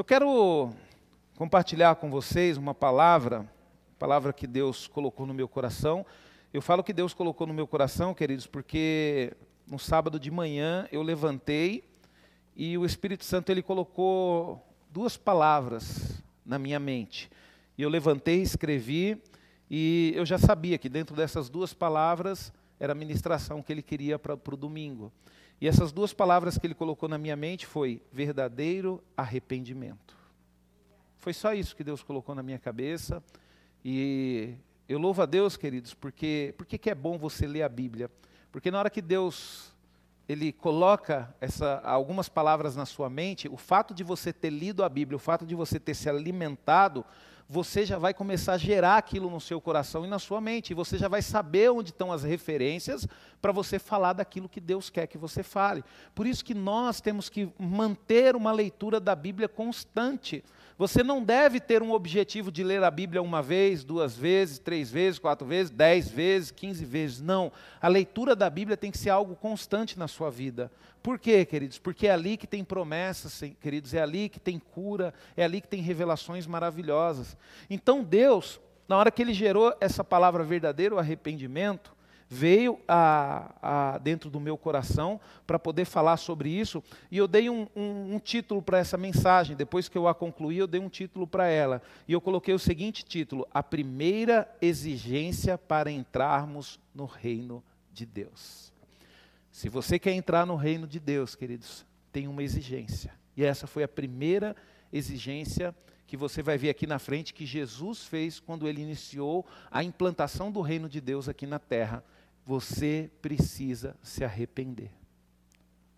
Eu quero compartilhar com vocês uma palavra, palavra que Deus colocou no meu coração. Eu falo que Deus colocou no meu coração, queridos, porque no sábado de manhã eu levantei e o Espírito Santo ele colocou duas palavras na minha mente. E eu levantei, escrevi e eu já sabia que dentro dessas duas palavras era a ministração que ele queria para o domingo. E essas duas palavras que ele colocou na minha mente foi verdadeiro arrependimento. Foi só isso que Deus colocou na minha cabeça. E eu louvo a Deus, queridos, porque porque que é bom você ler a Bíblia? Porque na hora que Deus ele coloca essa, algumas palavras na sua mente, o fato de você ter lido a Bíblia, o fato de você ter se alimentado, você já vai começar a gerar aquilo no seu coração e na sua mente. E você já vai saber onde estão as referências para você falar daquilo que Deus quer que você fale. Por isso que nós temos que manter uma leitura da Bíblia constante. Você não deve ter um objetivo de ler a Bíblia uma vez, duas vezes, três vezes, quatro vezes, dez vezes, quinze vezes. Não. A leitura da Bíblia tem que ser algo constante na sua vida. Por quê, queridos? Porque é ali que tem promessas, queridos, é ali que tem cura, é ali que tem revelações maravilhosas. Então Deus, na hora que Ele gerou essa palavra verdadeiro arrependimento, veio a, a, dentro do meu coração para poder falar sobre isso, e eu dei um, um, um título para essa mensagem. Depois que eu a concluí, eu dei um título para ela. E eu coloquei o seguinte título: A primeira exigência para entrarmos no reino de Deus. Se você quer entrar no reino de Deus, queridos, tem uma exigência. E essa foi a primeira exigência que você vai ver aqui na frente que Jesus fez quando ele iniciou a implantação do reino de Deus aqui na terra você precisa se arrepender.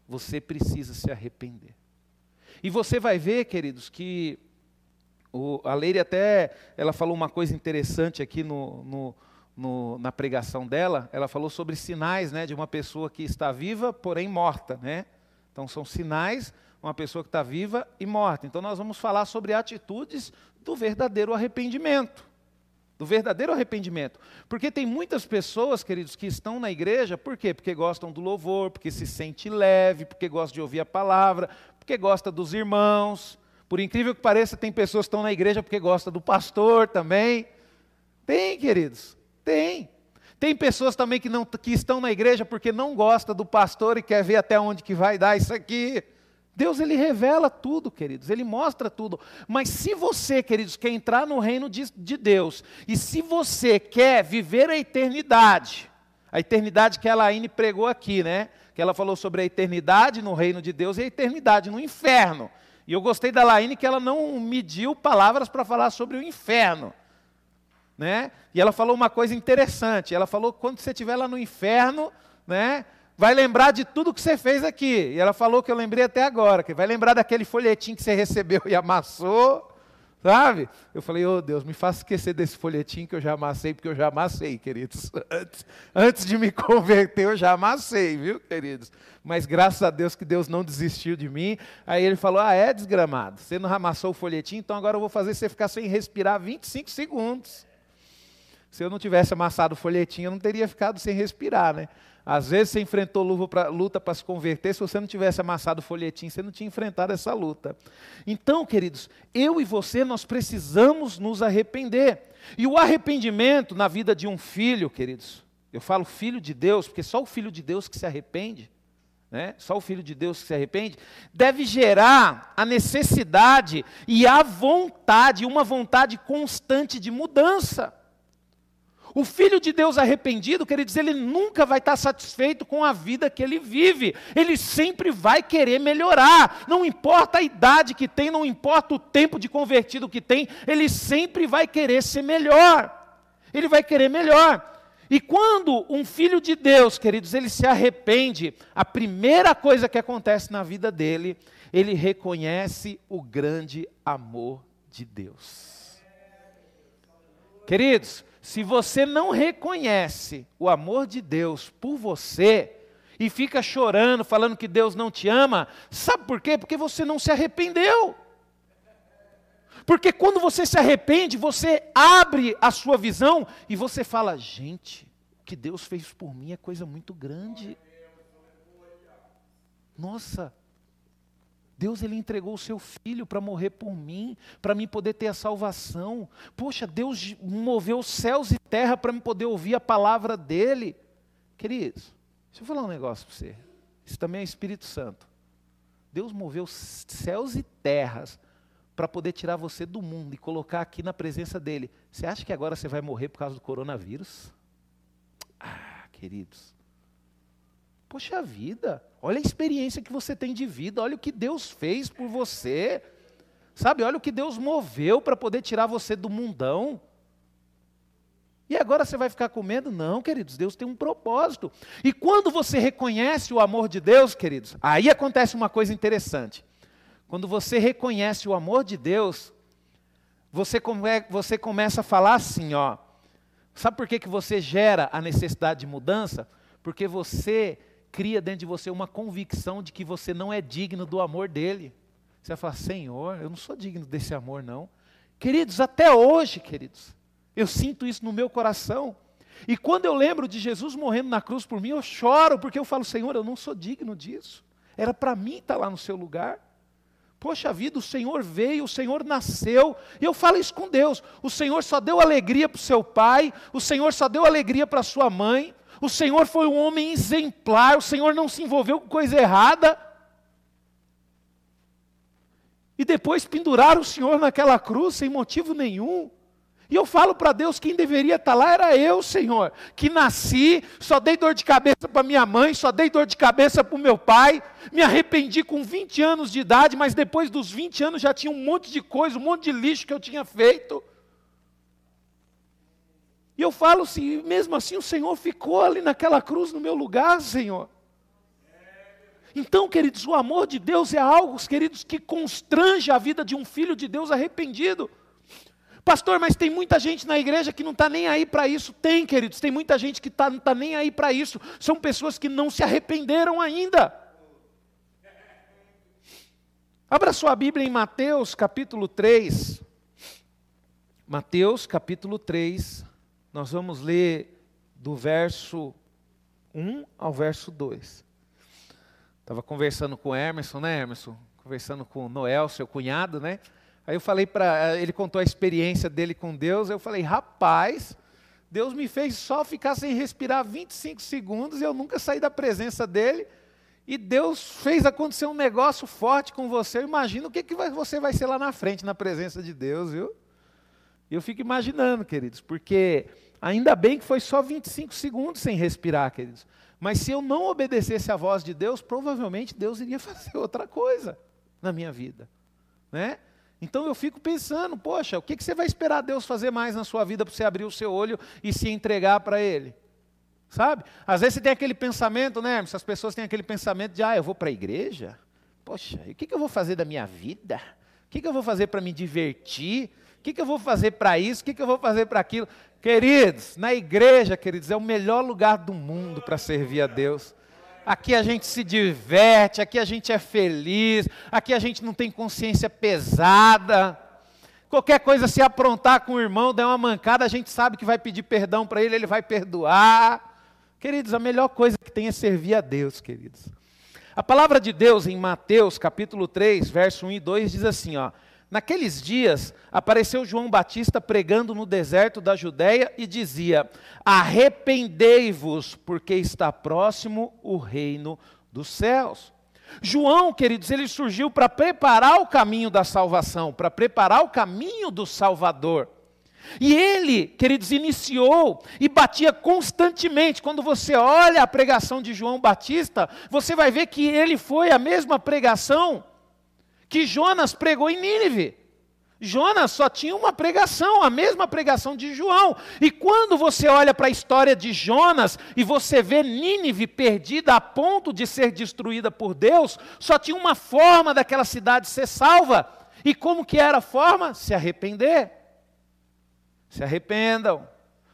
Você precisa se arrepender. E você vai ver, queridos, que o, a Leire até ela falou uma coisa interessante aqui no, no, no, na pregação dela. Ela falou sobre sinais né, de uma pessoa que está viva, porém morta. Né? Então são sinais uma pessoa que está viva e morta. Então nós vamos falar sobre atitudes do verdadeiro arrependimento do verdadeiro arrependimento. Porque tem muitas pessoas, queridos, que estão na igreja, por quê? Porque gostam do louvor, porque se sente leve, porque gosta de ouvir a palavra, porque gosta dos irmãos. Por incrível que pareça, tem pessoas que estão na igreja porque gostam do pastor também. Tem, queridos, tem. Tem pessoas também que, não, que estão na igreja porque não gosta do pastor e quer ver até onde que vai dar isso aqui. Deus ele revela tudo, queridos, ele mostra tudo. Mas se você, queridos, quer entrar no reino de, de, Deus, e se você quer viver a eternidade, a eternidade que a Laine pregou aqui, né? Que ela falou sobre a eternidade no reino de Deus e a eternidade no inferno. E eu gostei da Laine que ela não mediu palavras para falar sobre o inferno. Né? E ela falou uma coisa interessante. Ela falou quando você estiver lá no inferno, né? vai lembrar de tudo que você fez aqui. E ela falou que eu lembrei até agora, que vai lembrar daquele folhetim que você recebeu e amassou, sabe? Eu falei, oh Deus, me faça esquecer desse folhetim que eu já amassei, porque eu já amassei, queridos. Antes, antes de me converter, eu já amassei, viu, queridos? Mas graças a Deus que Deus não desistiu de mim. Aí ele falou, ah, é desgramado, você não amassou o folhetim, então agora eu vou fazer você ficar sem respirar 25 segundos. Se eu não tivesse amassado o folhetim, eu não teria ficado sem respirar, né? Às vezes você enfrentou luta para se converter, se você não tivesse amassado o folhetim, você não tinha enfrentado essa luta. Então, queridos, eu e você, nós precisamos nos arrepender. E o arrependimento na vida de um filho, queridos, eu falo filho de Deus, porque só o filho de Deus que se arrepende, né? só o filho de Deus que se arrepende, deve gerar a necessidade e a vontade, uma vontade constante de mudança. O filho de Deus arrependido, queridos, ele nunca vai estar satisfeito com a vida que ele vive. Ele sempre vai querer melhorar. Não importa a idade que tem, não importa o tempo de convertido que tem, ele sempre vai querer ser melhor. Ele vai querer melhor. E quando um filho de Deus, queridos, ele se arrepende, a primeira coisa que acontece na vida dele, ele reconhece o grande amor de Deus. Queridos, se você não reconhece o amor de Deus por você e fica chorando, falando que Deus não te ama, sabe por quê? Porque você não se arrependeu. Porque quando você se arrepende, você abre a sua visão e você fala: gente, o que Deus fez por mim é coisa muito grande. Nossa, Deus ele entregou o seu filho para morrer por mim, para mim poder ter a salvação. Poxa, Deus moveu céus e terra para me poder ouvir a palavra dele. Queridos, deixa eu falar um negócio para você. Isso também é Espírito Santo. Deus moveu céus e terras para poder tirar você do mundo e colocar aqui na presença dele. Você acha que agora você vai morrer por causa do coronavírus? Ah, queridos. Poxa vida, olha a experiência que você tem de vida, olha o que Deus fez por você. Sabe, olha o que Deus moveu para poder tirar você do mundão. E agora você vai ficar com medo? Não, queridos, Deus tem um propósito. E quando você reconhece o amor de Deus, queridos, aí acontece uma coisa interessante. Quando você reconhece o amor de Deus, você, come, você começa a falar assim, ó. Sabe por que, que você gera a necessidade de mudança? Porque você cria dentro de você uma convicção de que você não é digno do amor dele. Você vai falar, Senhor, eu não sou digno desse amor, não. Queridos, até hoje, queridos, eu sinto isso no meu coração. E quando eu lembro de Jesus morrendo na cruz por mim, eu choro, porque eu falo, Senhor, eu não sou digno disso. Era para mim estar lá no seu lugar. Poxa vida, o Senhor veio, o Senhor nasceu, e eu falo isso com Deus. O Senhor só deu alegria para o seu pai, o Senhor só deu alegria para sua mãe, o Senhor foi um homem exemplar, o Senhor não se envolveu com coisa errada. E depois penduraram o Senhor naquela cruz sem motivo nenhum. E eu falo para Deus, quem deveria estar tá lá era eu, Senhor, que nasci, só dei dor de cabeça para minha mãe, só dei dor de cabeça para o meu pai, me arrependi com 20 anos de idade, mas depois dos 20 anos já tinha um monte de coisa, um monte de lixo que eu tinha feito. E eu falo assim, mesmo assim o Senhor ficou ali naquela cruz no meu lugar, Senhor. Então, queridos, o amor de Deus é algo, queridos, que constrange a vida de um filho de Deus arrependido. Pastor, mas tem muita gente na igreja que não está nem aí para isso. Tem, queridos, tem muita gente que tá, não está nem aí para isso. São pessoas que não se arrependeram ainda. Abra sua Bíblia em Mateus capítulo 3. Mateus capítulo 3. Nós vamos ler do verso 1 ao verso 2. Estava conversando com o Emerson, né, Emerson? Conversando com o Noel, seu cunhado, né? Aí eu falei para ele contou a experiência dele com Deus. Eu falei, rapaz, Deus me fez só ficar sem respirar 25 segundos e eu nunca saí da presença dele. E Deus fez acontecer um negócio forte com você. Imagina o que, que você vai ser lá na frente, na presença de Deus, viu? Eu fico imaginando, queridos, porque ainda bem que foi só 25 segundos sem respirar, queridos. Mas se eu não obedecesse à voz de Deus, provavelmente Deus iria fazer outra coisa na minha vida, né? Então eu fico pensando, poxa, o que, que você vai esperar Deus fazer mais na sua vida para você abrir o seu olho e se entregar para Ele? Sabe? Às vezes você tem aquele pensamento, né? As pessoas têm aquele pensamento de, ah, eu vou para a igreja? Poxa, e o que, que eu vou fazer da minha vida? O que, que eu vou fazer para me divertir? O que, que eu vou fazer para isso? O que, que eu vou fazer para aquilo? Queridos, na igreja, queridos, é o melhor lugar do mundo para servir a Deus. Aqui a gente se diverte, aqui a gente é feliz, aqui a gente não tem consciência pesada. Qualquer coisa, se aprontar com o irmão, der uma mancada, a gente sabe que vai pedir perdão para ele, ele vai perdoar. Queridos, a melhor coisa que tem é servir a Deus, queridos. A palavra de Deus em Mateus, capítulo 3, verso 1 e 2 diz assim, ó: Naqueles dias apareceu João Batista pregando no deserto da Judéia e dizia: Arrependei-vos, porque está próximo o reino dos céus. João, queridos, ele surgiu para preparar o caminho da salvação, para preparar o caminho do Salvador. E ele, queridos, iniciou e batia constantemente. Quando você olha a pregação de João Batista, você vai ver que ele foi a mesma pregação que Jonas pregou em Nínive. Jonas só tinha uma pregação, a mesma pregação de João. E quando você olha para a história de Jonas e você vê Nínive perdida a ponto de ser destruída por Deus, só tinha uma forma daquela cidade ser salva. E como que era a forma? Se arrepender. Se arrependam,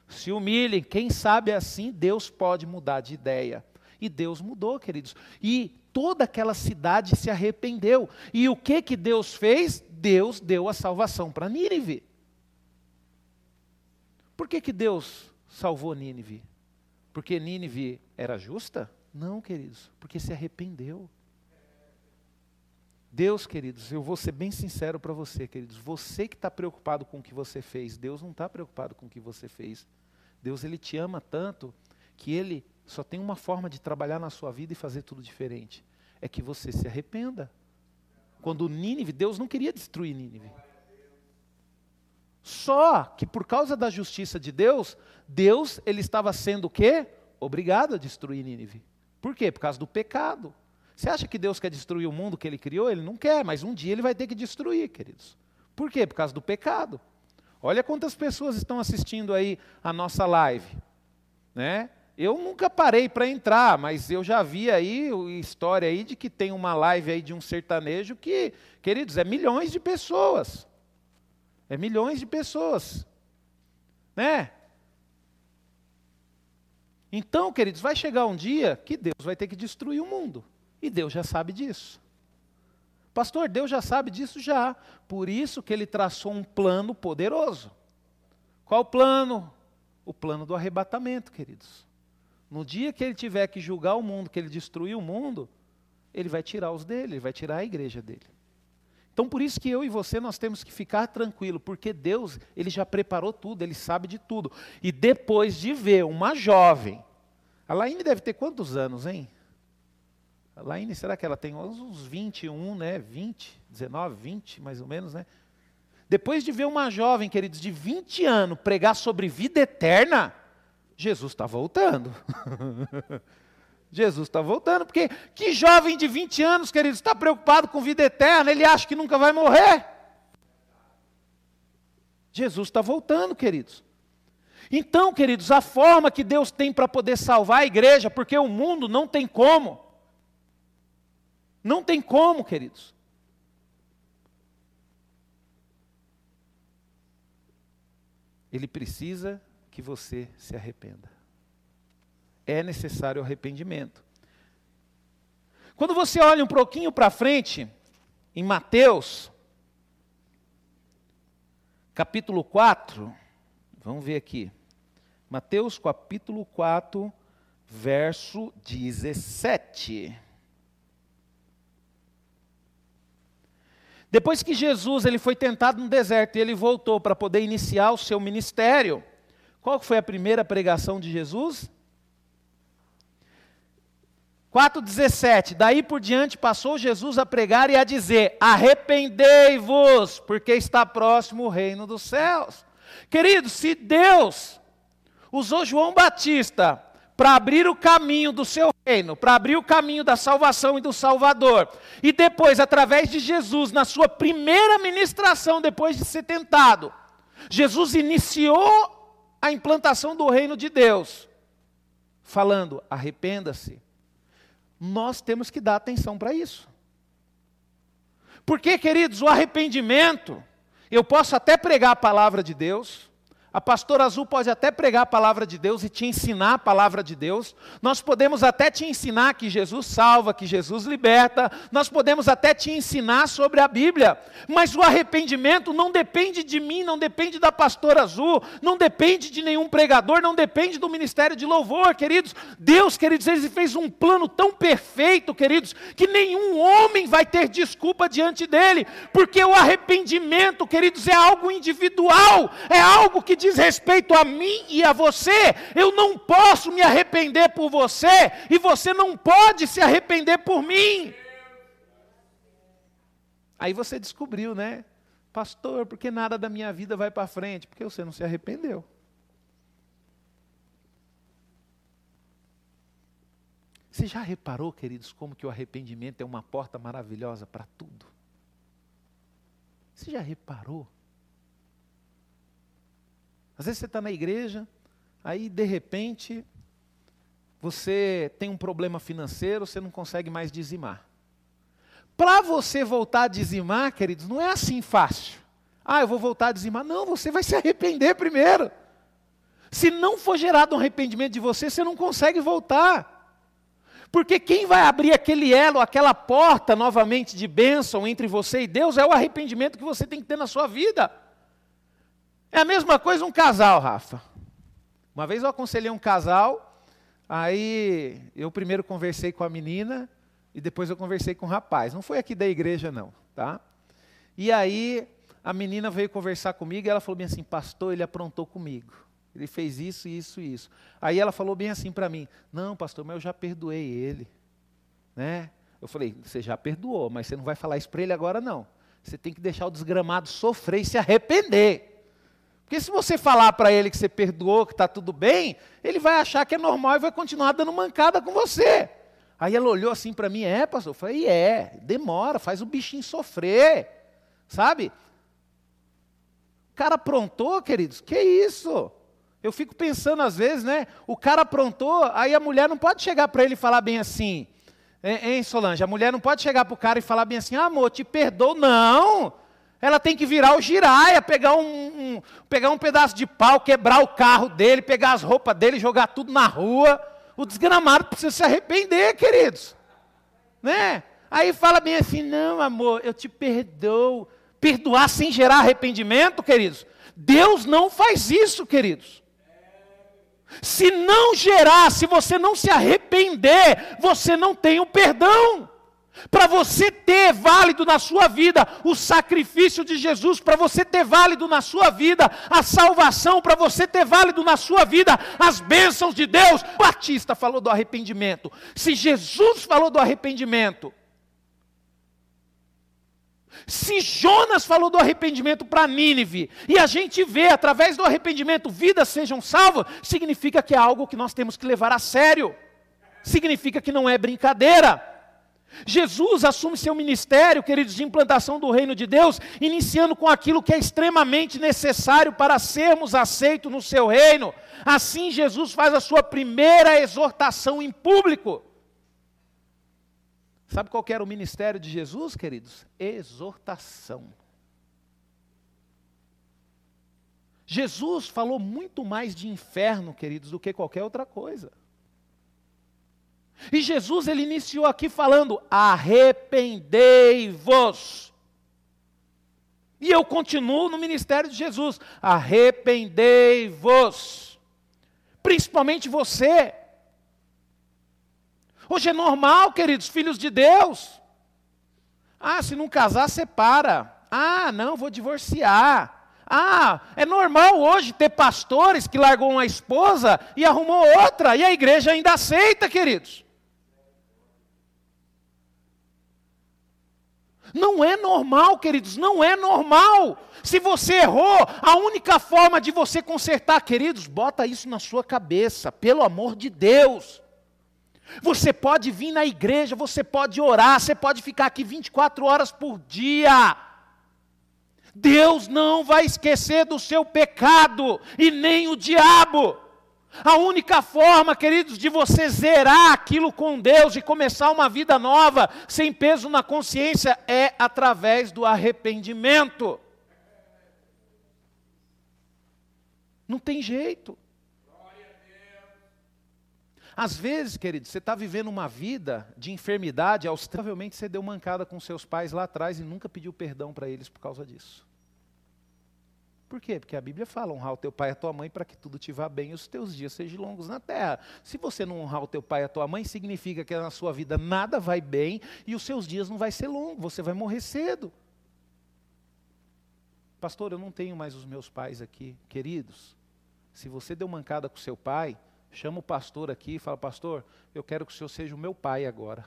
se humilhem. Quem sabe assim Deus pode mudar de ideia. E Deus mudou, queridos. E toda aquela cidade se arrependeu. E o que que Deus fez? Deus deu a salvação para Nínive. Por que que Deus salvou Nínive? Porque Nínive era justa? Não, queridos, porque se arrependeu. Deus, queridos, eu vou ser bem sincero para você, queridos. Você que está preocupado com o que você fez, Deus não está preocupado com o que você fez. Deus, Ele te ama tanto que Ele só tem uma forma de trabalhar na sua vida e fazer tudo diferente. É que você se arrependa. Quando Nínive, Deus não queria destruir Nínive. Só que por causa da justiça de Deus, Deus ele estava sendo o quê? Obrigado a destruir Nínive. Por quê? Por causa do pecado. Você acha que Deus quer destruir o mundo que ele criou? Ele não quer, mas um dia ele vai ter que destruir, queridos. Por quê? Por causa do pecado. Olha quantas pessoas estão assistindo aí a nossa live, né? Eu nunca parei para entrar, mas eu já vi aí história aí de que tem uma live aí de um sertanejo que, queridos, é milhões de pessoas. É milhões de pessoas. Né? Então, queridos, vai chegar um dia que Deus vai ter que destruir o mundo. E Deus já sabe disso. Pastor, Deus já sabe disso já. Por isso que ele traçou um plano poderoso. Qual plano? O plano do arrebatamento, queridos. No dia que ele tiver que julgar o mundo, que ele destruir o mundo, ele vai tirar os dele, ele vai tirar a igreja dele. Então por isso que eu e você nós temos que ficar tranquilo, porque Deus, ele já preparou tudo, ele sabe de tudo. E depois de ver uma jovem, a Laine deve ter quantos anos, hein? A Laine, será que ela tem uns 21, né? 20, 19, 20, mais ou menos, né? Depois de ver uma jovem, queridos, de 20 anos pregar sobre vida eterna, Jesus está voltando. Jesus está voltando, porque que jovem de 20 anos, queridos, está preocupado com vida eterna, ele acha que nunca vai morrer. Jesus está voltando, queridos. Então, queridos, a forma que Deus tem para poder salvar a igreja, porque o mundo não tem como. Não tem como, queridos. Ele precisa que você se arrependa. É necessário arrependimento. Quando você olha um pouquinho para frente, em Mateus, capítulo 4, vamos ver aqui. Mateus capítulo 4, verso 17. Depois que Jesus ele foi tentado no deserto e ele voltou para poder iniciar o seu ministério, qual foi a primeira pregação de Jesus? 4,17: Daí por diante passou Jesus a pregar e a dizer: Arrependei-vos, porque está próximo o reino dos céus. Queridos, se Deus usou João Batista para abrir o caminho do seu reino, para abrir o caminho da salvação e do Salvador, e depois, através de Jesus, na sua primeira ministração, depois de ser tentado, Jesus iniciou a implantação do reino de Deus, falando: arrependa-se. Nós temos que dar atenção para isso. Porque, queridos, o arrependimento, eu posso até pregar a palavra de Deus, a pastora Azul pode até pregar a palavra de Deus e te ensinar a palavra de Deus. Nós podemos até te ensinar que Jesus salva, que Jesus liberta. Nós podemos até te ensinar sobre a Bíblia. Mas o arrependimento não depende de mim, não depende da pastora Azul, não depende de nenhum pregador, não depende do ministério de louvor, queridos. Deus, queridos, ele fez um plano tão perfeito, queridos, que nenhum homem vai ter desculpa diante dele, porque o arrependimento, queridos, é algo individual, é algo que respeito a mim e a você, eu não posso me arrepender por você e você não pode se arrepender por mim. Aí você descobriu, né? Pastor, por que nada da minha vida vai para frente? Porque você não se arrependeu. Você já reparou, queridos, como que o arrependimento é uma porta maravilhosa para tudo? Você já reparou? Às vezes você está na igreja, aí de repente você tem um problema financeiro, você não consegue mais dizimar. Para você voltar a dizimar, queridos, não é assim fácil. Ah, eu vou voltar a dizimar. Não, você vai se arrepender primeiro. Se não for gerado um arrependimento de você, você não consegue voltar. Porque quem vai abrir aquele elo, aquela porta novamente de bênção entre você e Deus é o arrependimento que você tem que ter na sua vida. É a mesma coisa um casal, Rafa. Uma vez eu aconselhei um casal, aí eu primeiro conversei com a menina, E depois eu conversei com o rapaz. Não foi aqui da igreja, não, tá? E aí a menina veio conversar comigo e ela falou bem assim, pastor, ele aprontou comigo. Ele fez isso, isso e isso. Aí ela falou bem assim para mim, não, pastor, mas eu já perdoei ele. Né? Eu falei, você já perdoou, mas você não vai falar isso para ele agora não. Você tem que deixar o desgramado sofrer e se arrepender. Porque se você falar para ele que você perdoou, que está tudo bem, ele vai achar que é normal e vai continuar dando mancada com você. Aí ela olhou assim para mim, é, pastor? Eu falei, é, demora, faz o bichinho sofrer. Sabe? O cara aprontou, queridos, que isso? Eu fico pensando às vezes, né? O cara aprontou, aí a mulher não pode chegar para ele e falar bem assim, hein, Solange? A mulher não pode chegar para o cara e falar bem assim, amor, te perdoo. Não! Ela tem que virar o giraia, pegar um, um, pegar um pedaço de pau, quebrar o carro dele, pegar as roupas dele, jogar tudo na rua. O desgramado precisa se arrepender, queridos. Né? Aí fala bem assim: não, amor, eu te perdoo. Perdoar sem gerar arrependimento, queridos. Deus não faz isso, queridos. Se não gerar, se você não se arrepender, você não tem o perdão. Para você ter válido na sua vida o sacrifício de Jesus, para você ter válido na sua vida a salvação, para você ter válido na sua vida as bênçãos de Deus. Batista falou do arrependimento. Se Jesus falou do arrependimento, se Jonas falou do arrependimento para Nínive, e a gente vê através do arrependimento vidas sejam salvas, significa que é algo que nós temos que levar a sério. Significa que não é brincadeira. Jesus assume seu ministério, queridos, de implantação do reino de Deus, iniciando com aquilo que é extremamente necessário para sermos aceitos no seu reino. Assim, Jesus faz a sua primeira exortação em público. Sabe qual era o ministério de Jesus, queridos? Exortação. Jesus falou muito mais de inferno, queridos, do que qualquer outra coisa. E Jesus ele iniciou aqui falando: arrependei-vos. E eu continuo no ministério de Jesus: arrependei-vos. Principalmente você. Hoje é normal, queridos, filhos de Deus. Ah, se não casar, separa. Ah, não, vou divorciar. Ah, é normal hoje ter pastores que largou uma esposa e arrumou outra, e a igreja ainda aceita, queridos. Não é normal, queridos, não é normal. Se você errou, a única forma de você consertar, queridos, bota isso na sua cabeça, pelo amor de Deus. Você pode vir na igreja, você pode orar, você pode ficar aqui 24 horas por dia. Deus não vai esquecer do seu pecado, e nem o diabo. A única forma, queridos, de você zerar aquilo com Deus e começar uma vida nova, sem peso na consciência, é através do arrependimento. Não tem jeito. Às vezes, queridos, você está vivendo uma vida de enfermidade, provavelmente você deu mancada com seus pais lá atrás e nunca pediu perdão para eles por causa disso. Por quê? Porque a Bíblia fala: honrar o teu pai e a tua mãe para que tudo te vá bem e os teus dias sejam longos na terra. Se você não honrar o teu pai e a tua mãe, significa que na sua vida nada vai bem e os seus dias não vai ser longos, você vai morrer cedo. Pastor, eu não tenho mais os meus pais aqui. Queridos, se você deu mancada com seu pai, chama o pastor aqui e fala: Pastor, eu quero que o senhor seja o meu pai agora.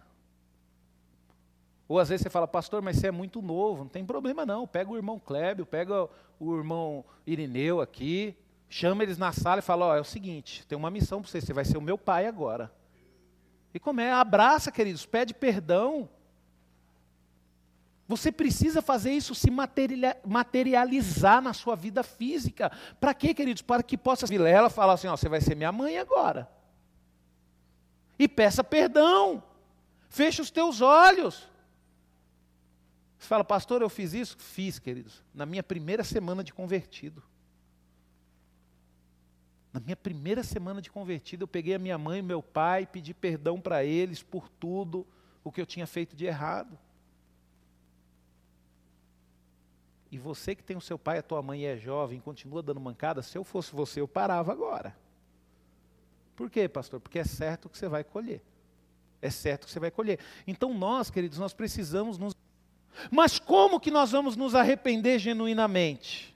Ou às vezes você fala, pastor, mas você é muito novo, não tem problema não. Pega o irmão Clébio, pega o irmão Irineu aqui, chama eles na sala e fala, ó, oh, é o seguinte, tem uma missão para você, você vai ser o meu pai agora. E como é? Abraça, queridos, pede perdão. Você precisa fazer isso se materializar na sua vida física. Para quê, queridos? Para que possa Vilela falar assim, ó, você vai ser minha mãe agora. E peça perdão. Feche os teus olhos. Você fala, pastor, eu fiz isso? Fiz, queridos, na minha primeira semana de convertido. Na minha primeira semana de convertido, eu peguei a minha mãe e meu pai, pedi perdão para eles por tudo o que eu tinha feito de errado. E você que tem o seu pai, a tua mãe e é jovem, continua dando mancada, se eu fosse você, eu parava agora. Por quê, pastor? Porque é certo que você vai colher. é certo que você vai colher. Então nós, queridos, nós precisamos nos. Mas como que nós vamos nos arrepender genuinamente?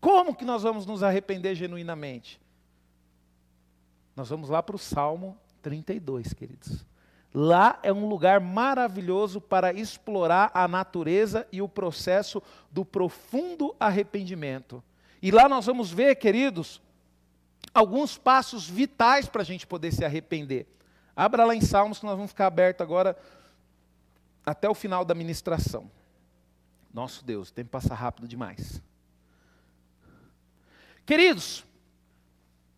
Como que nós vamos nos arrepender genuinamente? Nós vamos lá para o Salmo 32, queridos. Lá é um lugar maravilhoso para explorar a natureza e o processo do profundo arrependimento. E lá nós vamos ver, queridos, alguns passos vitais para a gente poder se arrepender. Abra lá em Salmos que nós vamos ficar aberto agora até o final da ministração. Nosso Deus, o tempo passa rápido demais. Queridos,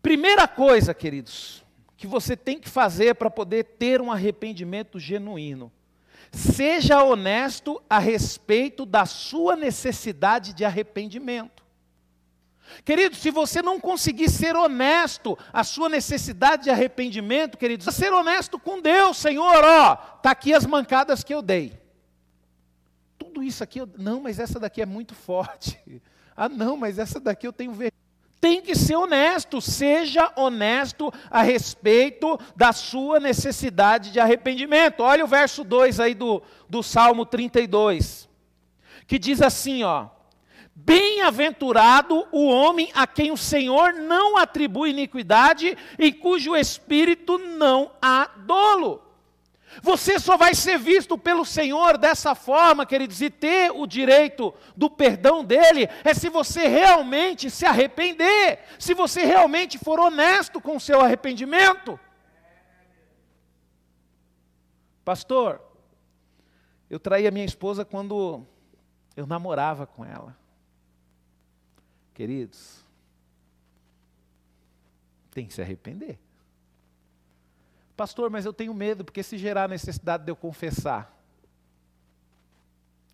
primeira coisa, queridos, que você tem que fazer para poder ter um arrependimento genuíno. Seja honesto a respeito da sua necessidade de arrependimento. Querido, se você não conseguir ser honesto a sua necessidade de arrependimento, querido, ser honesto com Deus, Senhor, ó, tá aqui as mancadas que eu dei. Tudo isso aqui, eu, não, mas essa daqui é muito forte. Ah, não, mas essa daqui eu tenho vergonha tem que ser honesto, seja honesto a respeito da sua necessidade de arrependimento. Olha o verso 2 aí do, do Salmo 32, que diz assim, ó: Bem-aventurado o homem a quem o Senhor não atribui iniquidade e cujo espírito não há dolo. Você só vai ser visto pelo Senhor dessa forma, queridos, e ter o direito do perdão dele, é se você realmente se arrepender, se você realmente for honesto com o seu arrependimento. Pastor, eu traí a minha esposa quando eu namorava com ela. Queridos, tem que se arrepender. Pastor, mas eu tenho medo, porque se gerar necessidade de eu confessar,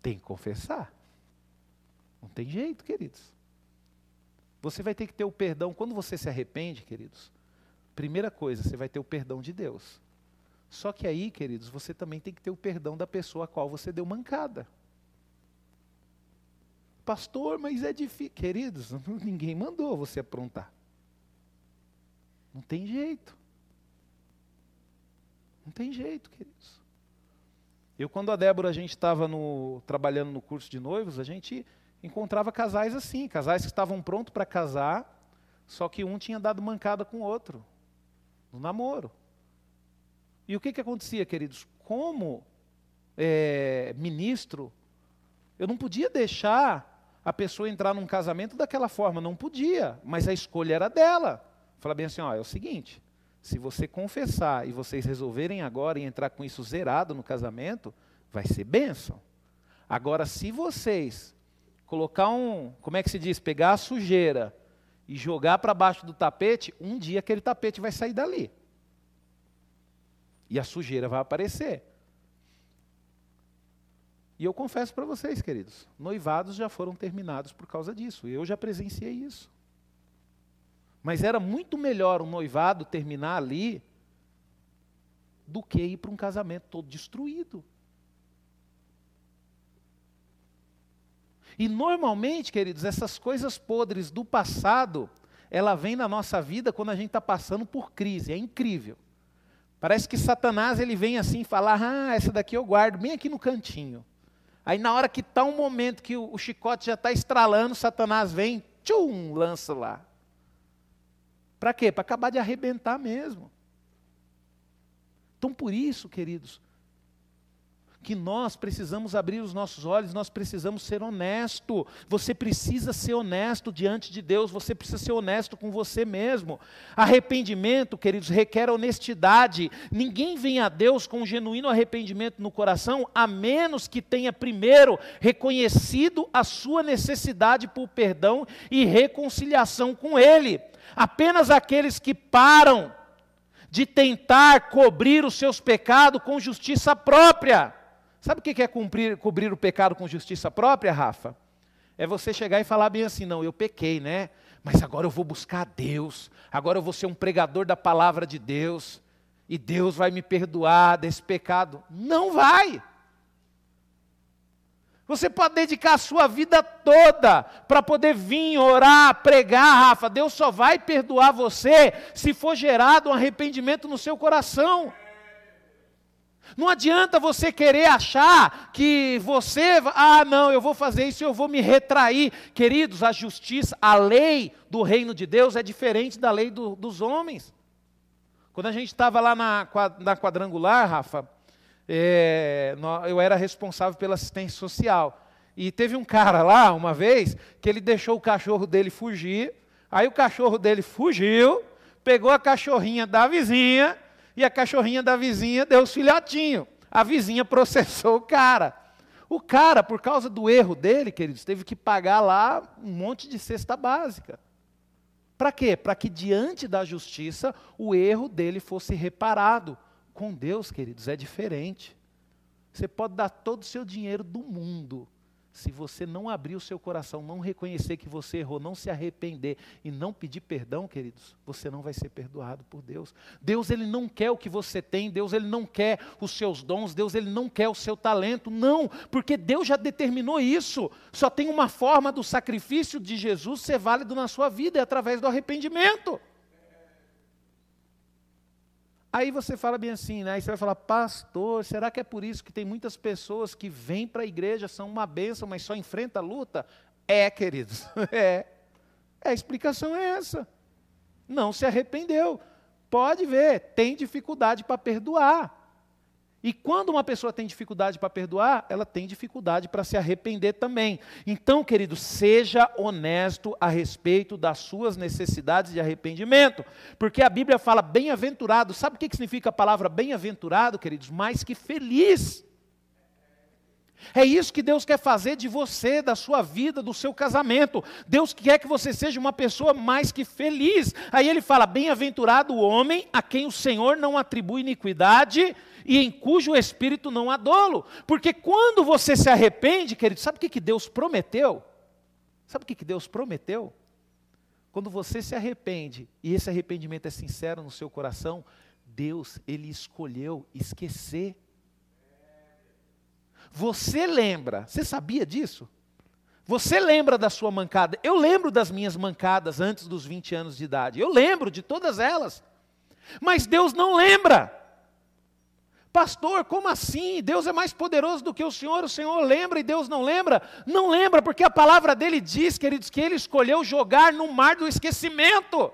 tem que confessar. Não tem jeito, queridos. Você vai ter que ter o perdão. Quando você se arrepende, queridos, primeira coisa, você vai ter o perdão de Deus. Só que aí, queridos, você também tem que ter o perdão da pessoa a qual você deu mancada. Pastor, mas é difícil. Queridos, ninguém mandou você aprontar. Não tem jeito. Não tem jeito, queridos. Eu, quando a Débora, a gente estava trabalhando no curso de noivos, a gente encontrava casais assim, casais que estavam prontos para casar, só que um tinha dado mancada com o outro, no namoro. E o que, que acontecia, queridos? Como é, ministro, eu não podia deixar a pessoa entrar num casamento daquela forma, não podia, mas a escolha era dela. Fala bem assim, ó, é o seguinte, se você confessar e vocês resolverem agora e entrar com isso zerado no casamento, vai ser bênção. Agora, se vocês colocar um, como é que se diz, pegar a sujeira e jogar para baixo do tapete, um dia aquele tapete vai sair dali. E a sujeira vai aparecer. E eu confesso para vocês, queridos, noivados já foram terminados por causa disso. Eu já presenciei isso. Mas era muito melhor um noivado terminar ali do que ir para um casamento todo destruído. E normalmente, queridos, essas coisas podres do passado, ela vem na nossa vida quando a gente está passando por crise. É incrível. Parece que Satanás ele vem assim falar, ah, essa daqui eu guardo bem aqui no cantinho. Aí na hora que está um momento que o, o chicote já está estralando, Satanás vem, tchum, lança lá. Para quê? Para acabar de arrebentar mesmo. Então, por isso, queridos, que nós precisamos abrir os nossos olhos, nós precisamos ser honesto. Você precisa ser honesto diante de Deus, você precisa ser honesto com você mesmo. Arrependimento, queridos, requer honestidade. Ninguém vem a Deus com um genuíno arrependimento no coração, a menos que tenha primeiro reconhecido a sua necessidade por perdão e reconciliação com Ele. Apenas aqueles que param de tentar cobrir os seus pecados com justiça própria. Sabe o que é cumprir, cobrir o pecado com justiça própria, Rafa? É você chegar e falar bem assim: não, eu pequei, né? Mas agora eu vou buscar a Deus, agora eu vou ser um pregador da palavra de Deus, e Deus vai me perdoar desse pecado. Não vai! Você pode dedicar a sua vida toda para poder vir orar, pregar, Rafa. Deus só vai perdoar você se for gerado um arrependimento no seu coração. Não adianta você querer achar que você, ah, não, eu vou fazer isso, eu vou me retrair. Queridos, a justiça, a lei do reino de Deus é diferente da lei do, dos homens. Quando a gente estava lá na, na quadrangular, Rafa, é, eu era responsável pela assistência social. E teve um cara lá, uma vez, que ele deixou o cachorro dele fugir. Aí o cachorro dele fugiu, pegou a cachorrinha da vizinha, e a cachorrinha da vizinha deu os filhotinhos. A vizinha processou o cara. O cara, por causa do erro dele, queridos, teve que pagar lá um monte de cesta básica. Para quê? Para que diante da justiça o erro dele fosse reparado. Com Deus, queridos, é diferente. Você pode dar todo o seu dinheiro do mundo, se você não abrir o seu coração, não reconhecer que você errou, não se arrepender e não pedir perdão, queridos, você não vai ser perdoado por Deus. Deus ele não quer o que você tem, Deus ele não quer os seus dons, Deus ele não quer o seu talento, não, porque Deus já determinou isso. Só tem uma forma do sacrifício de Jesus ser válido na sua vida, é através do arrependimento. Aí você fala bem assim, né? Aí você vai falar, pastor, será que é por isso que tem muitas pessoas que vêm para a igreja, são uma bênção, mas só enfrenta a luta? É, queridos, é. é. A explicação é essa. Não se arrependeu. Pode ver, tem dificuldade para perdoar. E quando uma pessoa tem dificuldade para perdoar, ela tem dificuldade para se arrepender também. Então, querido, seja honesto a respeito das suas necessidades de arrependimento. Porque a Bíblia fala bem-aventurado. Sabe o que significa a palavra bem-aventurado, queridos? Mais que feliz. É isso que Deus quer fazer de você, da sua vida, do seu casamento. Deus quer que você seja uma pessoa mais que feliz. Aí ele fala: Bem-aventurado o homem a quem o Senhor não atribui iniquidade e em cujo espírito não há dolo. Porque quando você se arrepende, querido, sabe o que, que Deus prometeu? Sabe o que, que Deus prometeu? Quando você se arrepende e esse arrependimento é sincero no seu coração, Deus, Ele escolheu esquecer. Você lembra, você sabia disso? Você lembra da sua mancada? Eu lembro das minhas mancadas antes dos 20 anos de idade. Eu lembro de todas elas. Mas Deus não lembra. Pastor, como assim? Deus é mais poderoso do que o Senhor, o Senhor lembra e Deus não lembra? Não lembra, porque a palavra dele diz, queridos, que ele escolheu jogar no mar do esquecimento.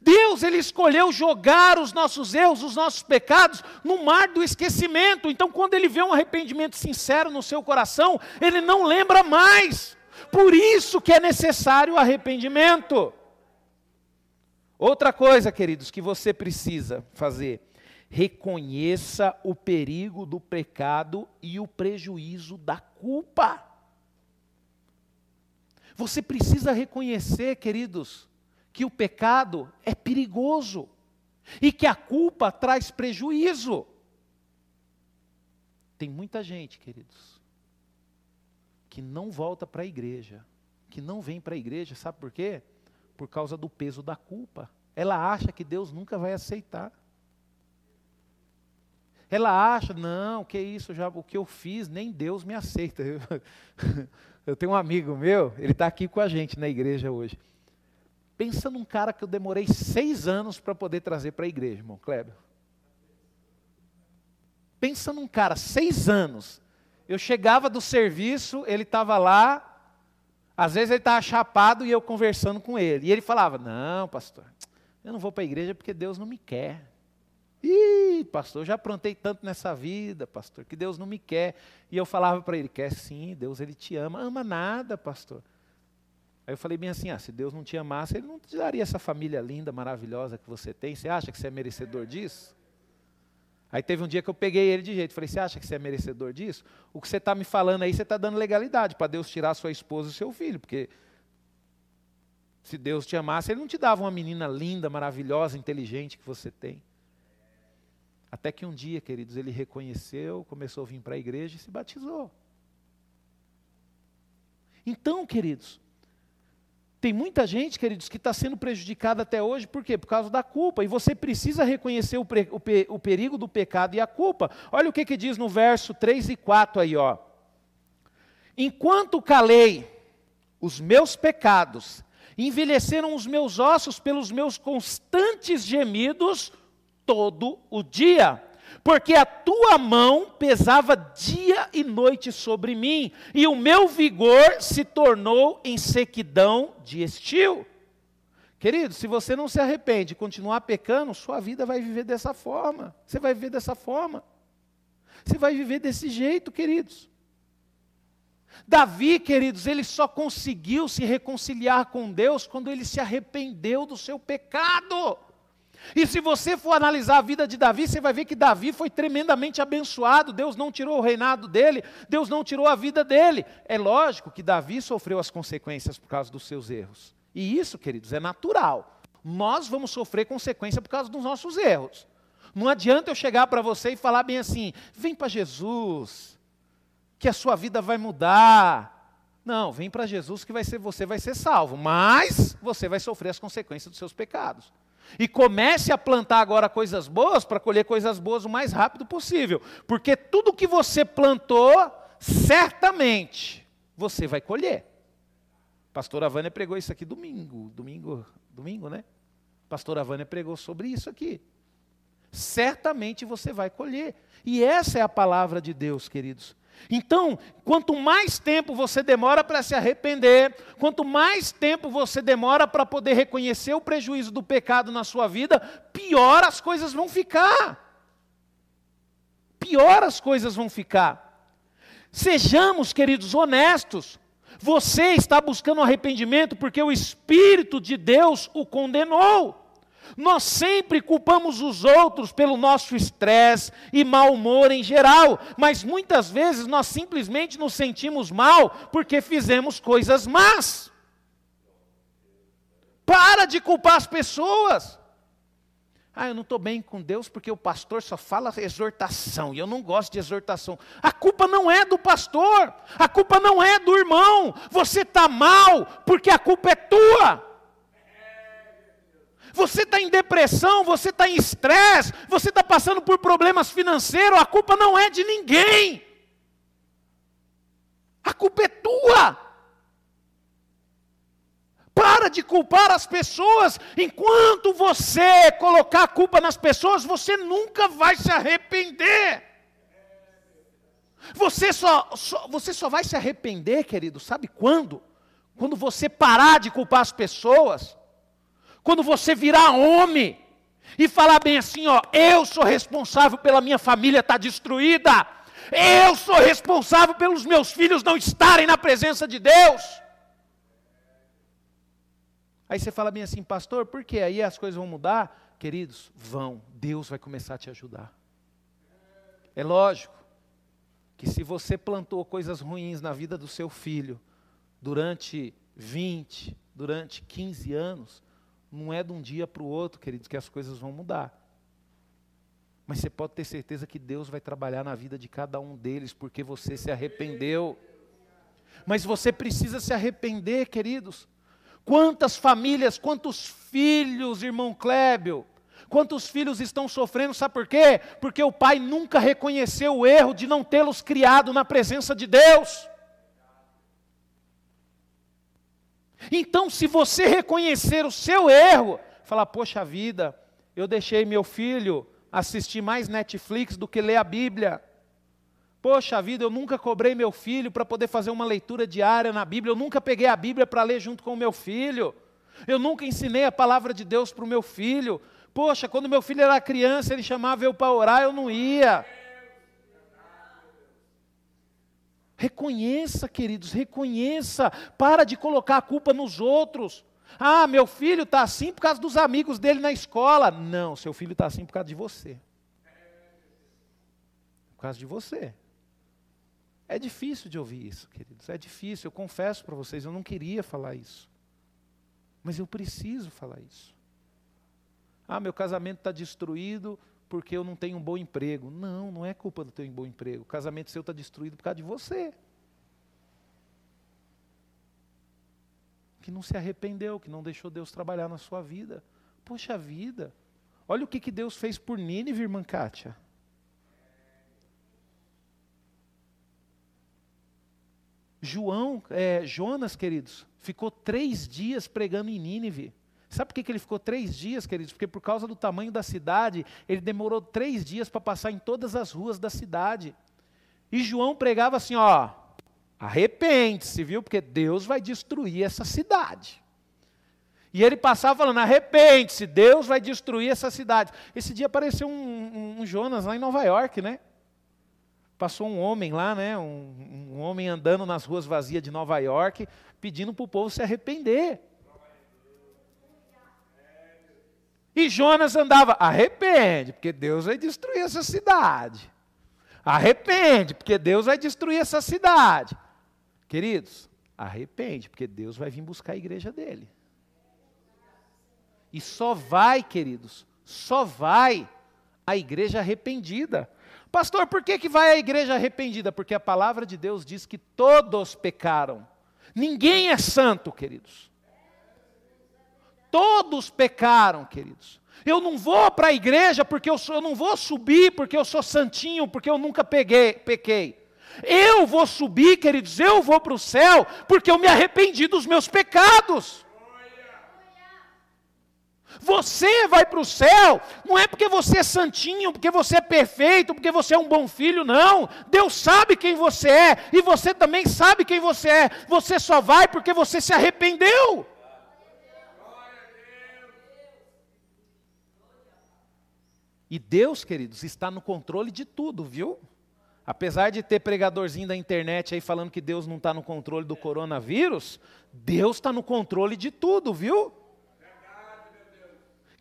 Deus, ele escolheu jogar os nossos erros, os nossos pecados no mar do esquecimento. Então, quando ele vê um arrependimento sincero no seu coração, ele não lembra mais. Por isso que é necessário o arrependimento. Outra coisa, queridos, que você precisa fazer reconheça o perigo do pecado e o prejuízo da culpa. Você precisa reconhecer, queridos, que o pecado é perigoso e que a culpa traz prejuízo. Tem muita gente, queridos, que não volta para a igreja, que não vem para a igreja, sabe por quê? Por causa do peso da culpa. Ela acha que Deus nunca vai aceitar. Ela acha, não, que isso, já, o que eu fiz, nem Deus me aceita. Eu, eu tenho um amigo meu, ele está aqui com a gente na igreja hoje. Pensa num cara que eu demorei seis anos para poder trazer para a igreja, irmão Kleber. Pensa num cara, seis anos. Eu chegava do serviço, ele estava lá, às vezes ele estava chapado e eu conversando com ele. E ele falava: Não, pastor, eu não vou para a igreja porque Deus não me quer. Ih, pastor, eu já aprontei tanto nessa vida, pastor, que Deus não me quer. E eu falava para ele: quer sim, Deus ele te ama. Ama nada, pastor. Aí eu falei bem assim: ah, se Deus não te amasse, Ele não te daria essa família linda, maravilhosa que você tem. Você acha que você é merecedor disso? Aí teve um dia que eu peguei ele de jeito, falei: você acha que você é merecedor disso? O que você está me falando aí, você está dando legalidade para Deus tirar sua esposa e seu filho, porque se Deus te amasse, Ele não te dava uma menina linda, maravilhosa, inteligente que você tem. Até que um dia, queridos, ele reconheceu, começou a vir para a igreja e se batizou. Então, queridos, tem muita gente, queridos, que está sendo prejudicada até hoje, por quê? Por causa da culpa. E você precisa reconhecer o, pre, o, pe, o perigo do pecado e a culpa. Olha o que, que diz no verso 3 e 4 aí, ó. Enquanto calei os meus pecados, envelheceram os meus ossos pelos meus constantes gemidos, todo o dia. porque a tua mão pesava dia e noite sobre mim, e o meu vigor se tornou em sequidão de estio. Querido, se você não se arrepende e continuar pecando, sua vida vai viver dessa forma. Você vai viver dessa forma. Você vai viver desse jeito, queridos. Davi, queridos, ele só conseguiu se reconciliar com Deus quando ele se arrependeu do seu pecado. E se você for analisar a vida de Davi, você vai ver que Davi foi tremendamente abençoado. Deus não tirou o reinado dele, Deus não tirou a vida dele. É lógico que Davi sofreu as consequências por causa dos seus erros. E isso, queridos, é natural. Nós vamos sofrer consequência por causa dos nossos erros. Não adianta eu chegar para você e falar bem assim: vem para Jesus, que a sua vida vai mudar. Não, vem para Jesus que vai ser, você vai ser salvo, mas você vai sofrer as consequências dos seus pecados. E comece a plantar agora coisas boas para colher coisas boas o mais rápido possível, porque tudo que você plantou, certamente você vai colher. Pastora Vânia pregou isso aqui domingo, domingo, domingo, né? Pastora Vânia pregou sobre isso aqui. Certamente você vai colher. E essa é a palavra de Deus, queridos. Então, quanto mais tempo você demora para se arrepender, quanto mais tempo você demora para poder reconhecer o prejuízo do pecado na sua vida, pior as coisas vão ficar. Pior as coisas vão ficar. Sejamos, queridos, honestos. Você está buscando arrependimento porque o Espírito de Deus o condenou. Nós sempre culpamos os outros pelo nosso estresse e mau humor em geral, mas muitas vezes nós simplesmente nos sentimos mal porque fizemos coisas más. Para de culpar as pessoas. Ah, eu não estou bem com Deus porque o pastor só fala exortação e eu não gosto de exortação. A culpa não é do pastor, a culpa não é do irmão. Você está mal porque a culpa é tua. Você está em depressão, você está em estresse, você está passando por problemas financeiros, a culpa não é de ninguém. A culpa é tua. Para de culpar as pessoas. Enquanto você colocar a culpa nas pessoas, você nunca vai se arrepender. Você só, só, você só vai se arrepender, querido, sabe quando? Quando você parar de culpar as pessoas. Quando você virar homem e falar bem assim, ó, eu sou responsável pela minha família estar tá destruída. Eu sou responsável pelos meus filhos não estarem na presença de Deus. Aí você fala bem assim, pastor, por quê? Aí as coisas vão mudar? Queridos, vão. Deus vai começar a te ajudar. É lógico que se você plantou coisas ruins na vida do seu filho durante 20, durante 15 anos, não é de um dia para o outro, queridos, que as coisas vão mudar. Mas você pode ter certeza que Deus vai trabalhar na vida de cada um deles, porque você se arrependeu. Mas você precisa se arrepender, queridos. Quantas famílias, quantos filhos, irmão Clébio, quantos filhos estão sofrendo, sabe por quê? Porque o pai nunca reconheceu o erro de não tê-los criado na presença de Deus. Então, se você reconhecer o seu erro, falar, poxa vida, eu deixei meu filho assistir mais Netflix do que ler a Bíblia. Poxa vida, eu nunca cobrei meu filho para poder fazer uma leitura diária na Bíblia, eu nunca peguei a Bíblia para ler junto com o meu filho, eu nunca ensinei a palavra de Deus para o meu filho. Poxa, quando meu filho era criança, ele chamava eu para orar, eu não ia. Reconheça, queridos, reconheça. Para de colocar a culpa nos outros. Ah, meu filho está assim por causa dos amigos dele na escola. Não, seu filho está assim por causa de você. Por causa de você. É difícil de ouvir isso, queridos. É difícil. Eu confesso para vocês, eu não queria falar isso. Mas eu preciso falar isso. Ah, meu casamento está destruído porque eu não tenho um bom emprego. Não, não é culpa do teu bom emprego. O casamento seu está destruído por causa de você. Que não se arrependeu, que não deixou Deus trabalhar na sua vida. Poxa vida. Olha o que, que Deus fez por Nínive, irmã Kátia. João, é, Jonas, queridos, ficou três dias pregando em Nínive. Sabe por que ele ficou três dias, queridos? Porque por causa do tamanho da cidade, ele demorou três dias para passar em todas as ruas da cidade. E João pregava assim: ó, arrepende-se, viu? Porque Deus vai destruir essa cidade. E ele passava falando: arrepende-se, Deus vai destruir essa cidade. Esse dia apareceu um, um, um, Jonas lá em Nova York, né? Passou um homem lá, né? Um, um homem andando nas ruas vazias de Nova York, pedindo para o povo se arrepender. E Jonas andava, arrepende, porque Deus vai destruir essa cidade. Arrepende, porque Deus vai destruir essa cidade. Queridos, arrepende, porque Deus vai vir buscar a igreja dele. E só vai, queridos, só vai a igreja arrependida. Pastor, por que, que vai a igreja arrependida? Porque a palavra de Deus diz que todos pecaram. Ninguém é santo, queridos. Todos pecaram, queridos. Eu não vou para a igreja porque eu, sou, eu não vou subir porque eu sou santinho, porque eu nunca peguei, pequei. Eu vou subir, queridos, eu vou para o céu porque eu me arrependi dos meus pecados. Você vai para o céu, não é porque você é santinho, porque você é perfeito, porque você é um bom filho, não. Deus sabe quem você é e você também sabe quem você é. Você só vai porque você se arrependeu. E Deus, queridos, está no controle de tudo, viu? Apesar de ter pregadorzinho da internet aí falando que Deus não está no controle do coronavírus, Deus está no controle de tudo, viu?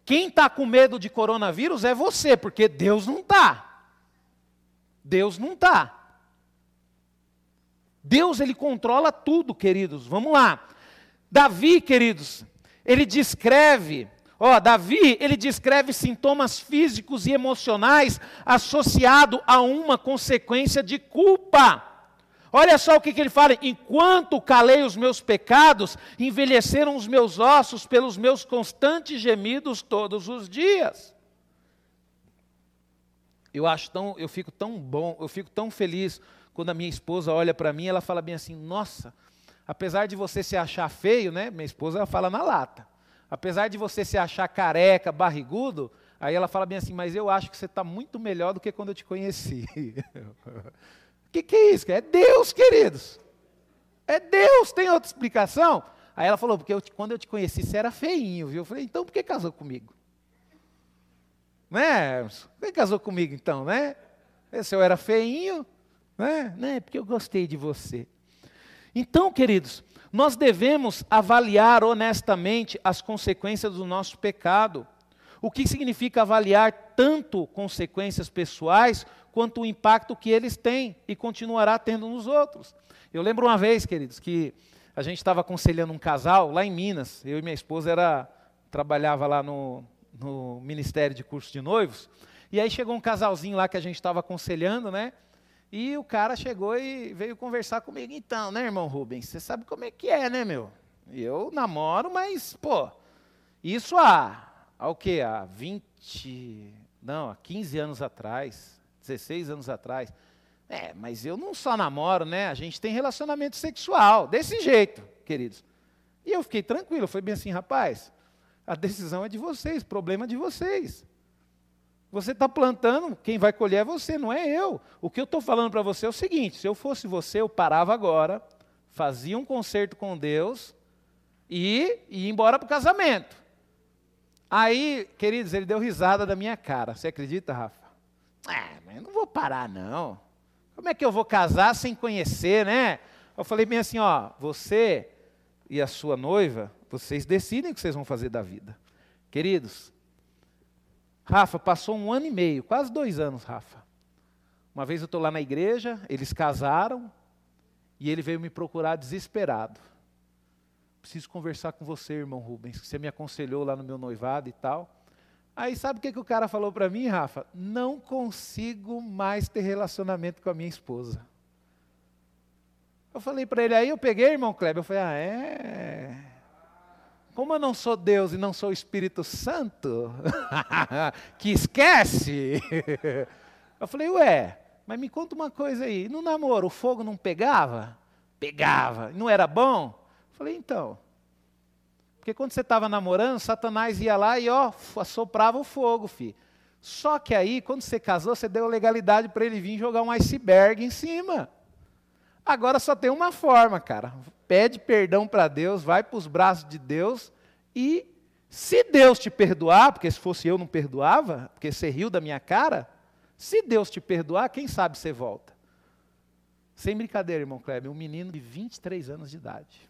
Quem está com medo de coronavírus é você, porque Deus não está. Deus não está. Deus, ele controla tudo, queridos. Vamos lá. Davi, queridos, ele descreve Ó, Davi, ele descreve sintomas físicos e emocionais associados a uma consequência de culpa. Olha só o que, que ele fala: enquanto calei os meus pecados, envelheceram os meus ossos pelos meus constantes gemidos todos os dias. Eu acho tão, eu fico tão bom, eu fico tão feliz quando a minha esposa olha para mim, ela fala bem assim: "Nossa, apesar de você se achar feio, né? Minha esposa fala na lata. Apesar de você se achar careca, barrigudo, aí ela fala bem assim, mas eu acho que você está muito melhor do que quando eu te conheci. O que, que é isso? É Deus, queridos. É Deus, tem outra explicação? Aí ela falou, porque eu, quando eu te conheci, você era feinho, viu? Eu falei, então por que casou comigo? Né? Por que casou comigo então, né? Se eu era feinho, né? né? Porque eu gostei de você. Então, queridos, nós devemos avaliar honestamente as consequências do nosso pecado. O que significa avaliar tanto consequências pessoais quanto o impacto que eles têm e continuará tendo nos outros. Eu lembro uma vez, queridos, que a gente estava aconselhando um casal lá em Minas. Eu e minha esposa era trabalhava lá no, no Ministério de Cursos de Noivos. E aí chegou um casalzinho lá que a gente estava aconselhando, né? E o cara chegou e veio conversar comigo. Então, né, irmão Rubens, você sabe como é que é, né, meu? Eu namoro, mas, pô, isso há, há o quê? Há 20, não, há 15 anos atrás, 16 anos atrás. É, mas eu não só namoro, né? A gente tem relacionamento sexual, desse jeito, queridos. E eu fiquei tranquilo, foi bem assim, rapaz, a decisão é de vocês, problema de vocês. Você está plantando, quem vai colher é você, não é eu. O que eu estou falando para você é o seguinte: se eu fosse você, eu parava agora, fazia um concerto com Deus e ia embora para o casamento. Aí, queridos, ele deu risada da minha cara. Você acredita, Rafa? Ah, mas eu não vou parar, não. Como é que eu vou casar sem conhecer, né? Eu falei bem assim: ó, você e a sua noiva, vocês decidem o que vocês vão fazer da vida. Queridos, Rafa, passou um ano e meio, quase dois anos, Rafa. Uma vez eu estou lá na igreja, eles casaram, e ele veio me procurar desesperado. Preciso conversar com você, irmão Rubens, que você me aconselhou lá no meu noivado e tal. Aí sabe o que, que o cara falou para mim, Rafa? Não consigo mais ter relacionamento com a minha esposa. Eu falei para ele, aí eu peguei, irmão Kleber, eu falei, ah, é. Como eu não sou Deus e não sou o Espírito Santo, que esquece. Eu falei, ué, mas me conta uma coisa aí. No namoro, o fogo não pegava? Pegava. Não era bom? Eu falei, então. Porque quando você estava namorando, Satanás ia lá e ó, assoprava o fogo, filho. Só que aí, quando você casou, você deu legalidade para ele vir jogar um iceberg em cima. Agora só tem uma forma, cara. Pede perdão para Deus, vai para os braços de Deus e se Deus te perdoar, porque se fosse eu não perdoava, porque você riu da minha cara, se Deus te perdoar, quem sabe você volta. Sem brincadeira, irmão Kleber, um menino de 23 anos de idade.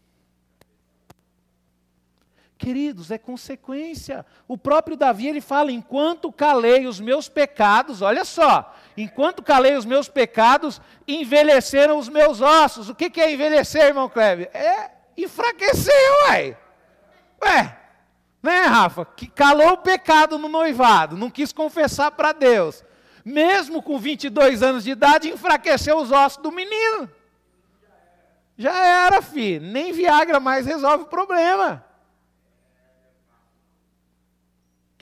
Queridos, é consequência. O próprio Davi, ele fala: enquanto calei os meus pecados, olha só, enquanto calei os meus pecados, envelheceram os meus ossos. O que é envelhecer, irmão Kleber? É enfraquecer, uai. Ué, né, Rafa? Que calou o pecado no noivado, não quis confessar para Deus. Mesmo com 22 anos de idade, enfraqueceu os ossos do menino. Já era, filho. Nem Viagra mais resolve o problema.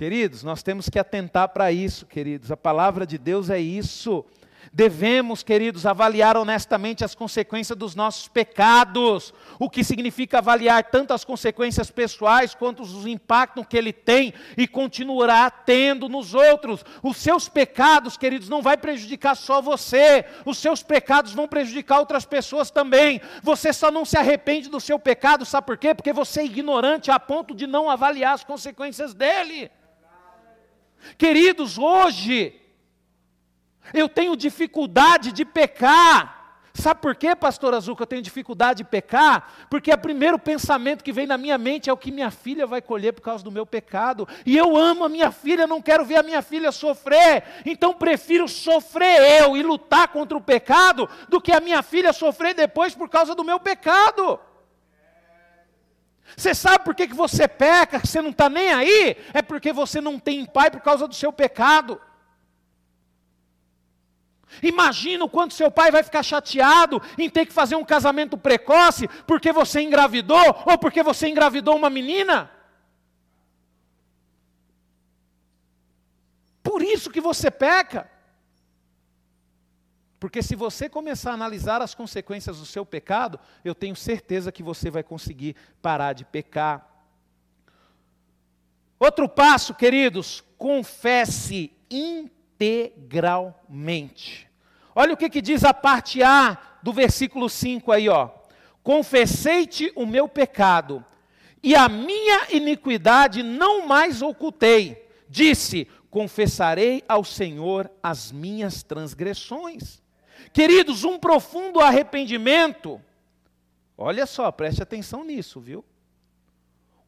Queridos, nós temos que atentar para isso, queridos. A palavra de Deus é isso. Devemos, queridos, avaliar honestamente as consequências dos nossos pecados, o que significa avaliar tanto as consequências pessoais quanto os impactos que ele tem e continuará tendo nos outros. Os seus pecados, queridos, não vai prejudicar só você, os seus pecados vão prejudicar outras pessoas também. Você só não se arrepende do seu pecado, sabe por quê? Porque você é ignorante a ponto de não avaliar as consequências dele. Queridos, hoje eu tenho dificuldade de pecar. Sabe por quê, pastor Azul, que eu tenho dificuldade de pecar? Porque o primeiro pensamento que vem na minha mente é o que minha filha vai colher por causa do meu pecado. E eu amo a minha filha, não quero ver a minha filha sofrer. Então prefiro sofrer eu e lutar contra o pecado do que a minha filha sofrer depois por causa do meu pecado. Você sabe por que, que você peca, que você não está nem aí? É porque você não tem pai por causa do seu pecado. Imagina o quanto seu pai vai ficar chateado em ter que fazer um casamento precoce porque você engravidou ou porque você engravidou uma menina. Por isso que você peca. Porque se você começar a analisar as consequências do seu pecado, eu tenho certeza que você vai conseguir parar de pecar. Outro passo, queridos, confesse integralmente. Olha o que, que diz a parte A do versículo 5 aí, ó. Confessei-te o meu pecado, e a minha iniquidade não mais ocultei. Disse: confessarei ao Senhor as minhas transgressões. Queridos, um profundo arrependimento, olha só, preste atenção nisso, viu?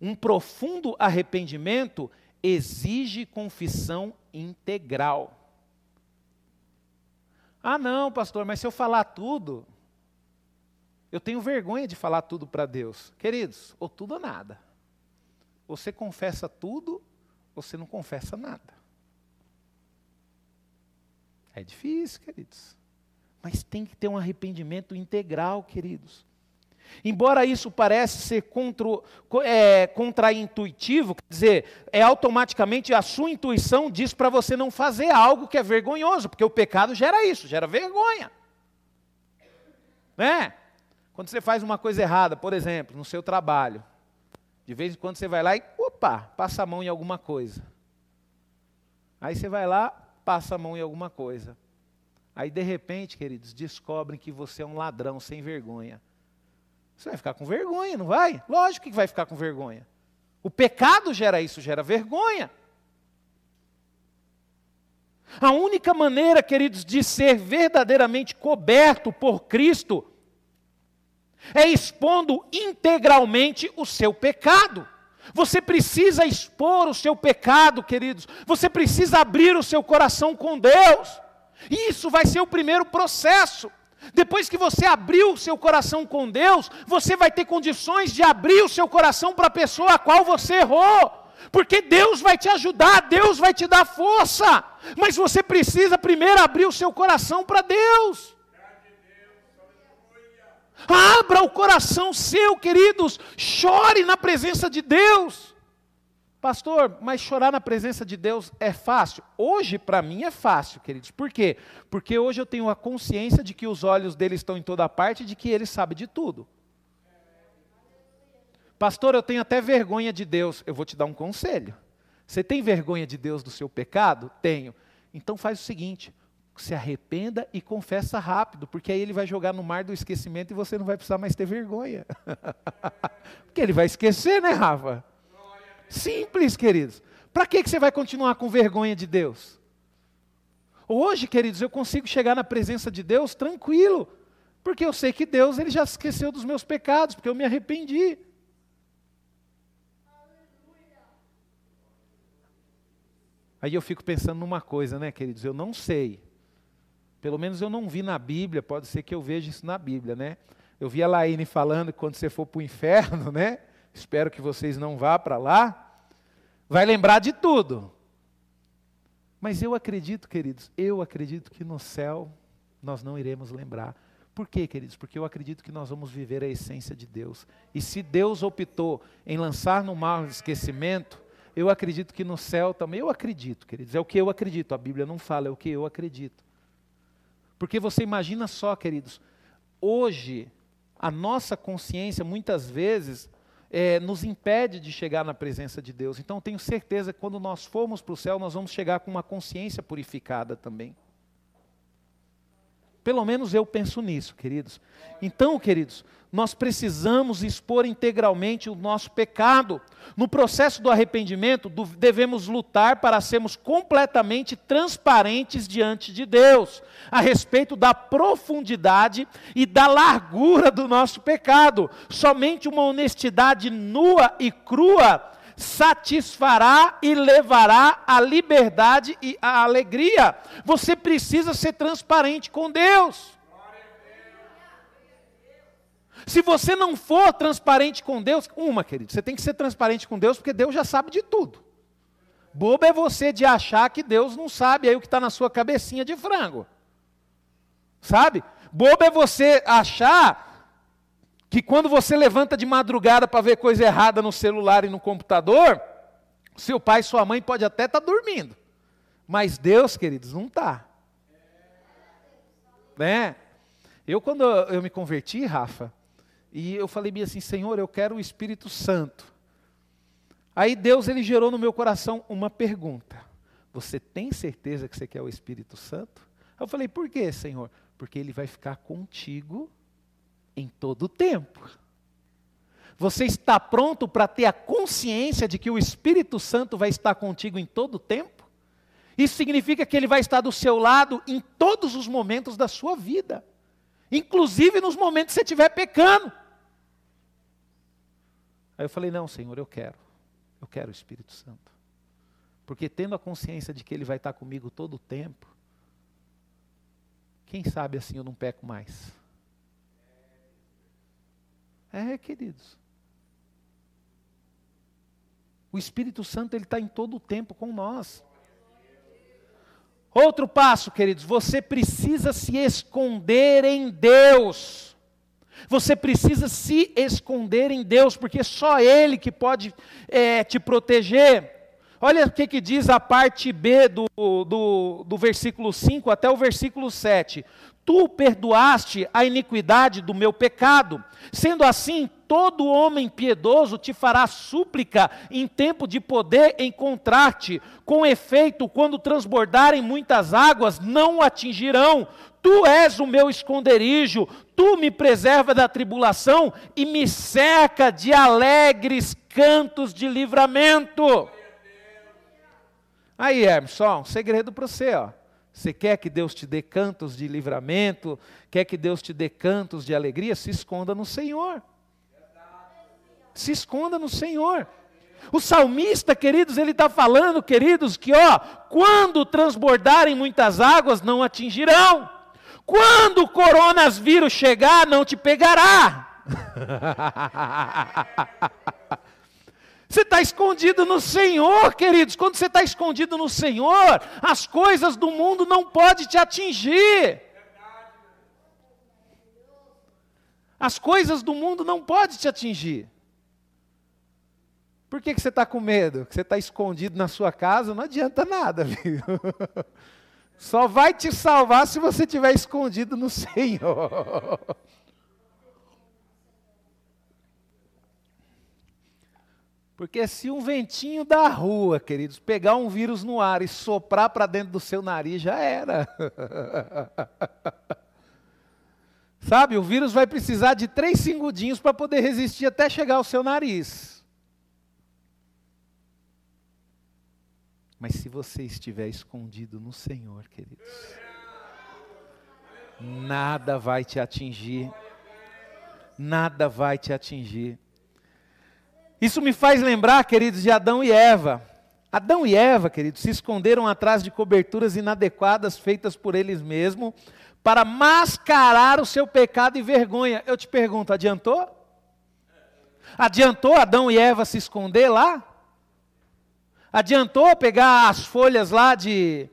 Um profundo arrependimento exige confissão integral. Ah, não, pastor, mas se eu falar tudo, eu tenho vergonha de falar tudo para Deus. Queridos, ou tudo ou nada. Você confessa tudo, você não confessa nada. É difícil, queridos. Mas tem que ter um arrependimento integral, queridos. Embora isso pareça ser contra, é, contraintuitivo, quer dizer, é automaticamente a sua intuição diz para você não fazer algo que é vergonhoso, porque o pecado gera isso, gera vergonha. Né? Quando você faz uma coisa errada, por exemplo, no seu trabalho, de vez em quando você vai lá e, opa, passa a mão em alguma coisa. Aí você vai lá, passa a mão em alguma coisa. Aí, de repente, queridos, descobrem que você é um ladrão sem vergonha. Você vai ficar com vergonha, não vai? Lógico que vai ficar com vergonha. O pecado gera isso, gera vergonha. A única maneira, queridos, de ser verdadeiramente coberto por Cristo é expondo integralmente o seu pecado. Você precisa expor o seu pecado, queridos. Você precisa abrir o seu coração com Deus. Isso vai ser o primeiro processo. Depois que você abriu o seu coração com Deus, você vai ter condições de abrir o seu coração para a pessoa a qual você errou. Porque Deus vai te ajudar, Deus vai te dar força. Mas você precisa primeiro abrir o seu coração para Deus. Abra o coração seu, queridos. Chore na presença de Deus. Pastor, mas chorar na presença de Deus é fácil? Hoje, para mim, é fácil, queridos. Por quê? Porque hoje eu tenho a consciência de que os olhos dele estão em toda parte e de que ele sabe de tudo. Pastor, eu tenho até vergonha de Deus. Eu vou te dar um conselho. Você tem vergonha de Deus do seu pecado? Tenho. Então faz o seguinte: se arrependa e confessa rápido, porque aí ele vai jogar no mar do esquecimento e você não vai precisar mais ter vergonha. porque ele vai esquecer, né, Rafa? Simples, queridos. Para que você vai continuar com vergonha de Deus? Hoje, queridos, eu consigo chegar na presença de Deus tranquilo, porque eu sei que Deus ele já esqueceu dos meus pecados, porque eu me arrependi. Aí eu fico pensando numa coisa, né, queridos? Eu não sei pelo menos eu não vi na Bíblia, pode ser que eu veja isso na Bíblia, né? Eu vi a Laine falando que quando você for para o inferno, né? Espero que vocês não vá para lá. Vai lembrar de tudo. Mas eu acredito, queridos, eu acredito que no céu nós não iremos lembrar. Por quê, queridos? Porque eu acredito que nós vamos viver a essência de Deus. E se Deus optou em lançar no mar de esquecimento, eu acredito que no céu também. Eu acredito, queridos. É o que eu acredito. A Bíblia não fala, é o que eu acredito. Porque você imagina só, queridos, hoje a nossa consciência muitas vezes é, nos impede de chegar na presença de Deus. Então tenho certeza que quando nós formos para o céu, nós vamos chegar com uma consciência purificada também. Pelo menos eu penso nisso, queridos. Então, queridos, nós precisamos expor integralmente o nosso pecado. No processo do arrependimento, devemos lutar para sermos completamente transparentes diante de Deus, a respeito da profundidade e da largura do nosso pecado. Somente uma honestidade nua e crua satisfará e levará a liberdade e a alegria. Você precisa ser transparente com Deus. Se você não for transparente com Deus, uma, querido, você tem que ser transparente com Deus, porque Deus já sabe de tudo. Bobo é você de achar que Deus não sabe aí o que está na sua cabecinha de frango. Sabe? Bobo é você achar que quando você levanta de madrugada para ver coisa errada no celular e no computador, seu pai sua mãe pode até estar tá dormindo, mas Deus, queridos, não está. Né? Eu quando eu me converti, Rafa, e eu falei assim, Senhor, eu quero o Espírito Santo. Aí Deus ele gerou no meu coração uma pergunta: Você tem certeza que você quer o Espírito Santo? Eu falei: Por quê, Senhor? Porque ele vai ficar contigo em todo o tempo. Você está pronto para ter a consciência de que o Espírito Santo vai estar contigo em todo o tempo? Isso significa que ele vai estar do seu lado em todos os momentos da sua vida, inclusive nos momentos que você estiver pecando. Aí eu falei: Não, Senhor, eu quero, eu quero o Espírito Santo, porque tendo a consciência de que ele vai estar comigo todo o tempo, quem sabe assim eu não peco mais. É, queridos. O Espírito Santo ele está em todo o tempo com nós. Outro passo, queridos, você precisa se esconder em Deus. Você precisa se esconder em Deus, porque só Ele que pode é, te proteger. Olha o que, que diz a parte B do, do, do versículo 5 até o versículo 7. Tu perdoaste a iniquidade do meu pecado. Sendo assim, todo homem piedoso te fará súplica em tempo de poder encontrar-te. Com efeito, quando transbordarem muitas águas, não o atingirão. Tu és o meu esconderijo, tu me preserva da tribulação e me cerca de alegres cantos de livramento. Aí, só um segredo para você, ó. Você quer que Deus te dê cantos de livramento? Quer que Deus te dê cantos de alegria? Se esconda no Senhor. Se esconda no Senhor. O salmista, queridos, ele está falando, queridos, que ó, quando transbordarem muitas águas, não atingirão. Quando o coronavírus chegar, não te pegará. Você está escondido no Senhor, queridos. Quando você está escondido no Senhor, as coisas do mundo não podem te atingir. As coisas do mundo não podem te atingir. Por que, que você está com medo? Que você está escondido na sua casa, não adianta nada, viu? Só vai te salvar se você estiver escondido no Senhor. Porque se um ventinho da rua, queridos, pegar um vírus no ar e soprar para dentro do seu nariz, já era. Sabe, o vírus vai precisar de três segundinhos para poder resistir até chegar ao seu nariz. Mas se você estiver escondido no Senhor, queridos, nada vai te atingir. Nada vai te atingir. Isso me faz lembrar, queridos, de Adão e Eva. Adão e Eva, queridos, se esconderam atrás de coberturas inadequadas feitas por eles mesmos para mascarar o seu pecado e vergonha. Eu te pergunto, adiantou? Adiantou Adão e Eva se esconder lá? Adiantou pegar as folhas lá de,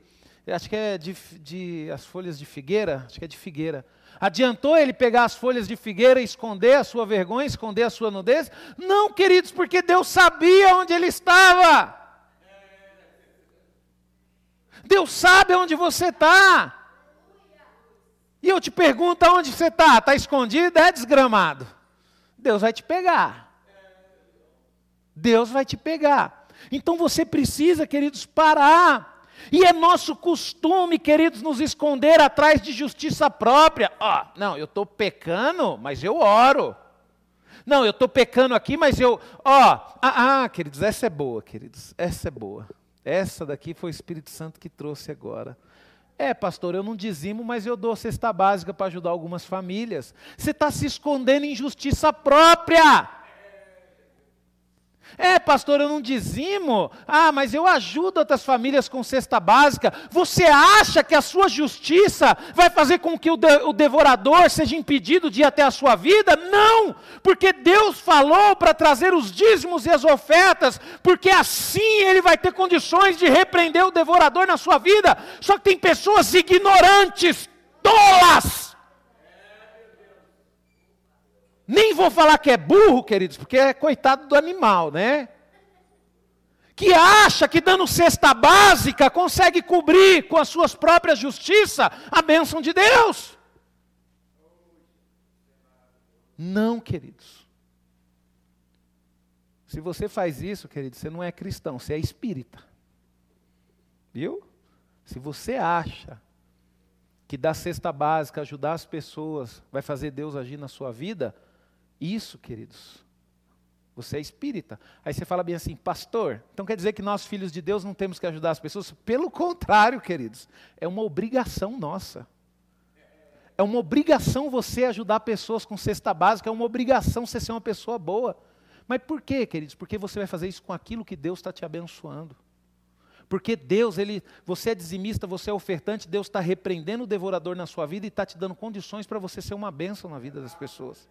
acho que é de, de, as folhas de figueira, acho que é de figueira, Adiantou ele pegar as folhas de figueira e esconder a sua vergonha, esconder a sua nudez? Não, queridos, porque Deus sabia onde ele estava. Deus sabe onde você está. E eu te pergunto aonde você está? Está escondido? É desgramado? Deus vai te pegar. Deus vai te pegar. Então você precisa, queridos, parar e é nosso costume, queridos, nos esconder atrás de justiça própria. Ó, oh, não, eu estou pecando, mas eu oro. Não, eu estou pecando aqui, mas eu. Ó, oh, ah, ah, queridos, essa é boa, queridos, essa é boa. Essa daqui foi o Espírito Santo que trouxe agora. É, pastor, eu não dizimo, mas eu dou cesta básica para ajudar algumas famílias. Você está se escondendo em justiça própria. É, pastor, eu não dizimo. Ah, mas eu ajudo outras famílias com cesta básica. Você acha que a sua justiça vai fazer com que o, de, o devorador seja impedido de ir até a sua vida? Não! Porque Deus falou para trazer os dízimos e as ofertas, porque assim ele vai ter condições de repreender o devorador na sua vida. Só que tem pessoas ignorantes, tolas Nem vou falar que é burro, queridos, porque é coitado do animal, né? Que acha que dando cesta básica consegue cobrir com as suas próprias justiça a bênção de Deus. Não, queridos. Se você faz isso, querido, você não é cristão, você é espírita. Viu? Se você acha que dar cesta básica, ajudar as pessoas, vai fazer Deus agir na sua vida, isso, queridos, você é espírita. Aí você fala bem assim, pastor, então quer dizer que nós, filhos de Deus, não temos que ajudar as pessoas? Pelo contrário, queridos, é uma obrigação nossa. É uma obrigação você ajudar pessoas com cesta básica, é uma obrigação você ser uma pessoa boa. Mas por quê, queridos? Porque você vai fazer isso com aquilo que Deus está te abençoando. Porque Deus, ele, você é dizimista, você é ofertante, Deus está repreendendo o devorador na sua vida e está te dando condições para você ser uma bênção na vida das pessoas.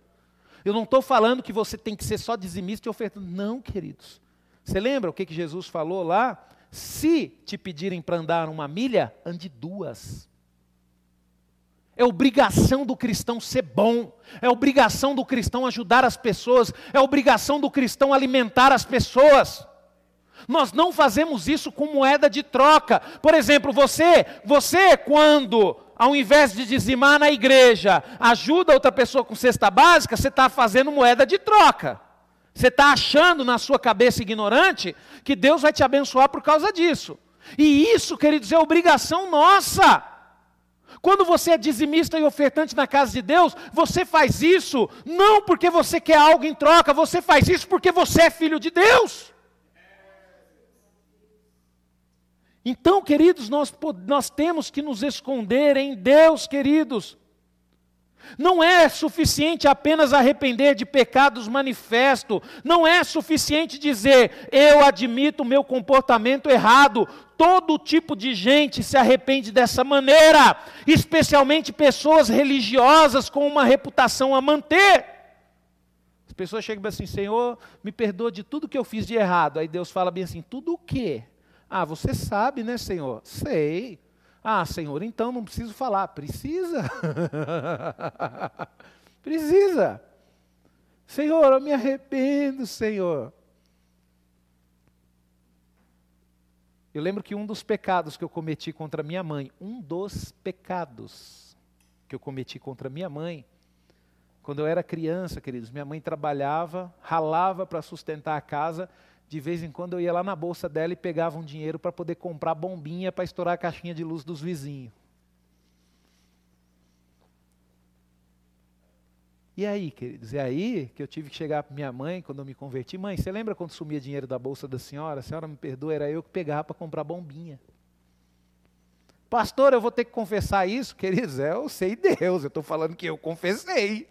Eu não estou falando que você tem que ser só dizimista e ofertante. Não, queridos. Você lembra o que, que Jesus falou lá? Se te pedirem para andar uma milha, ande duas. É obrigação do cristão ser bom, é obrigação do cristão ajudar as pessoas, é obrigação do cristão alimentar as pessoas. Nós não fazemos isso com moeda de troca. Por exemplo, você, você quando ao invés de dizimar na igreja, ajuda outra pessoa com cesta básica, você está fazendo moeda de troca. Você está achando na sua cabeça ignorante que Deus vai te abençoar por causa disso. E isso, queridos, é obrigação nossa. Quando você é dizimista e ofertante na casa de Deus, você faz isso não porque você quer algo em troca, você faz isso porque você é filho de Deus. Então, queridos, nós, nós temos que nos esconder em Deus, queridos. Não é suficiente apenas arrepender de pecados manifesto, não é suficiente dizer, eu admito o meu comportamento errado. Todo tipo de gente se arrepende dessa maneira, especialmente pessoas religiosas com uma reputação a manter. As pessoas chegam assim, Senhor, me perdoa de tudo que eu fiz de errado. Aí Deus fala bem assim: tudo o quê? Ah, você sabe, né, Senhor? Sei. Ah, Senhor, então não preciso falar. Precisa. Precisa. Senhor, eu me arrependo, Senhor. Eu lembro que um dos pecados que eu cometi contra minha mãe, um dos pecados que eu cometi contra minha mãe, quando eu era criança, queridos, minha mãe trabalhava, ralava para sustentar a casa de vez em quando eu ia lá na bolsa dela e pegava um dinheiro para poder comprar bombinha para estourar a caixinha de luz dos vizinhos. E aí, queridos, é aí que eu tive que chegar para minha mãe quando eu me converti. Mãe, você lembra quando sumia dinheiro da bolsa da senhora? A senhora me perdoa, era eu que pegava para comprar bombinha. Pastor, eu vou ter que confessar isso, queridos. É, eu sei Deus, eu estou falando que eu confessei.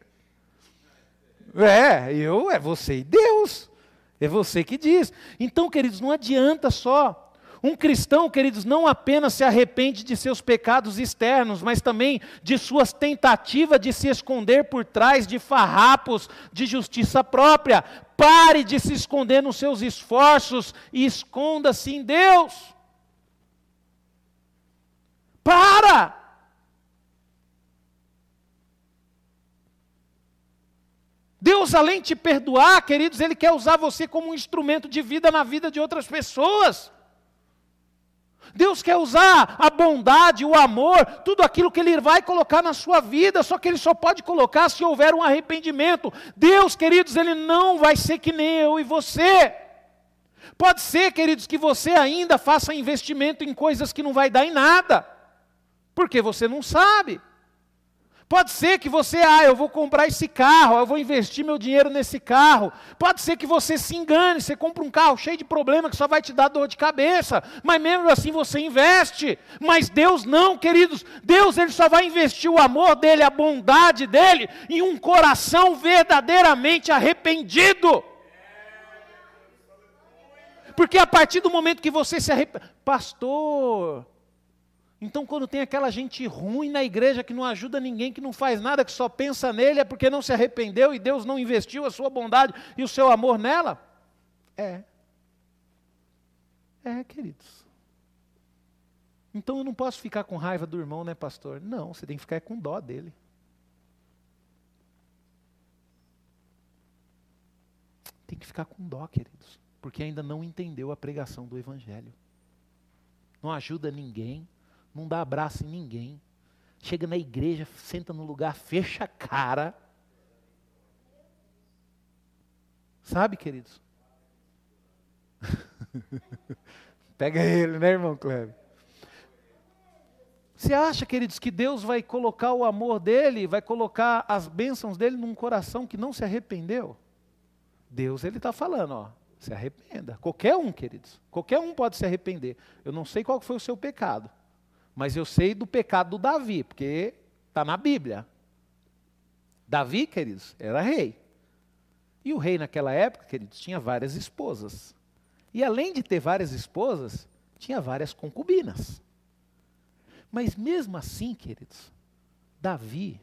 É, eu, é você e Deus. É você que diz. Então, queridos, não adianta só. Um cristão, queridos, não apenas se arrepende de seus pecados externos, mas também de suas tentativas de se esconder por trás de farrapos de justiça própria. Pare de se esconder nos seus esforços e esconda-se em Deus. Para! Deus, além de te perdoar, queridos, Ele quer usar você como um instrumento de vida na vida de outras pessoas. Deus quer usar a bondade, o amor, tudo aquilo que Ele vai colocar na sua vida, só que Ele só pode colocar se houver um arrependimento. Deus, queridos, Ele não vai ser que nem eu e você. Pode ser, queridos, que você ainda faça investimento em coisas que não vai dar em nada porque você não sabe. Pode ser que você, ah, eu vou comprar esse carro, eu vou investir meu dinheiro nesse carro. Pode ser que você se engane, você compra um carro cheio de problema que só vai te dar dor de cabeça, mas mesmo assim você investe. Mas Deus não, queridos. Deus ele só vai investir o amor dele, a bondade dele em um coração verdadeiramente arrependido. Porque a partir do momento que você se arrepende, pastor, então, quando tem aquela gente ruim na igreja que não ajuda ninguém, que não faz nada, que só pensa nele, é porque não se arrependeu e Deus não investiu a sua bondade e o seu amor nela? É. É, queridos. Então eu não posso ficar com raiva do irmão, né, pastor? Não, você tem que ficar com dó dele. Tem que ficar com dó, queridos, porque ainda não entendeu a pregação do Evangelho. Não ajuda ninguém, não dá abraço em ninguém. Chega na igreja, senta no lugar, fecha a cara. Sabe, queridos? Pega ele, né, irmão Cleber? Você acha, queridos, que Deus vai colocar o amor dele, vai colocar as bênçãos dele num coração que não se arrependeu? Deus, ele está falando, ó, se arrependa. Qualquer um, queridos, qualquer um pode se arrepender. Eu não sei qual foi o seu pecado. Mas eu sei do pecado do Davi, porque está na Bíblia. Davi, queridos, era rei. E o rei naquela época, queridos, tinha várias esposas. E além de ter várias esposas, tinha várias concubinas. Mas mesmo assim, queridos, Davi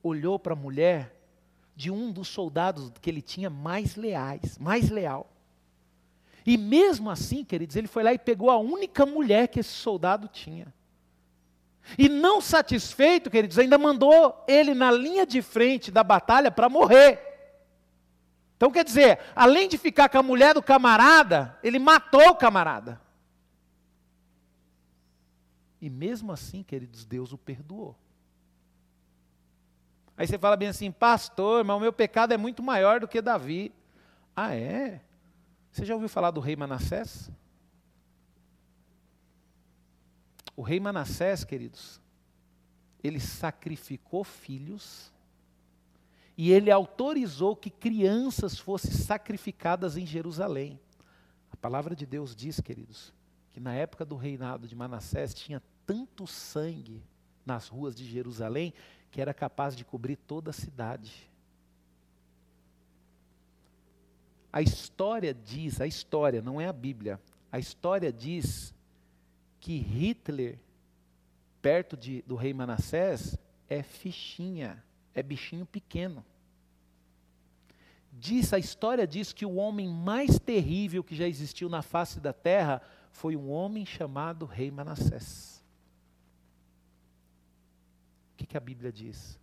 olhou para a mulher de um dos soldados que ele tinha mais leais, mais leal. E mesmo assim, queridos, ele foi lá e pegou a única mulher que esse soldado tinha. E não satisfeito, queridos, ainda mandou ele na linha de frente da batalha para morrer. Então quer dizer, além de ficar com a mulher do camarada, ele matou o camarada. E mesmo assim, queridos, Deus o perdoou. Aí você fala bem assim, pastor, mas o meu pecado é muito maior do que Davi. Ah, é? Você já ouviu falar do rei Manassés? O rei Manassés, queridos, ele sacrificou filhos e ele autorizou que crianças fossem sacrificadas em Jerusalém. A palavra de Deus diz, queridos, que na época do reinado de Manassés tinha tanto sangue nas ruas de Jerusalém que era capaz de cobrir toda a cidade. A história diz, a história, não é a Bíblia, a história diz que Hitler, perto de, do rei Manassés, é fichinha, é bichinho pequeno. Diz, a história diz que o homem mais terrível que já existiu na face da terra foi um homem chamado rei Manassés. O que, que a Bíblia diz?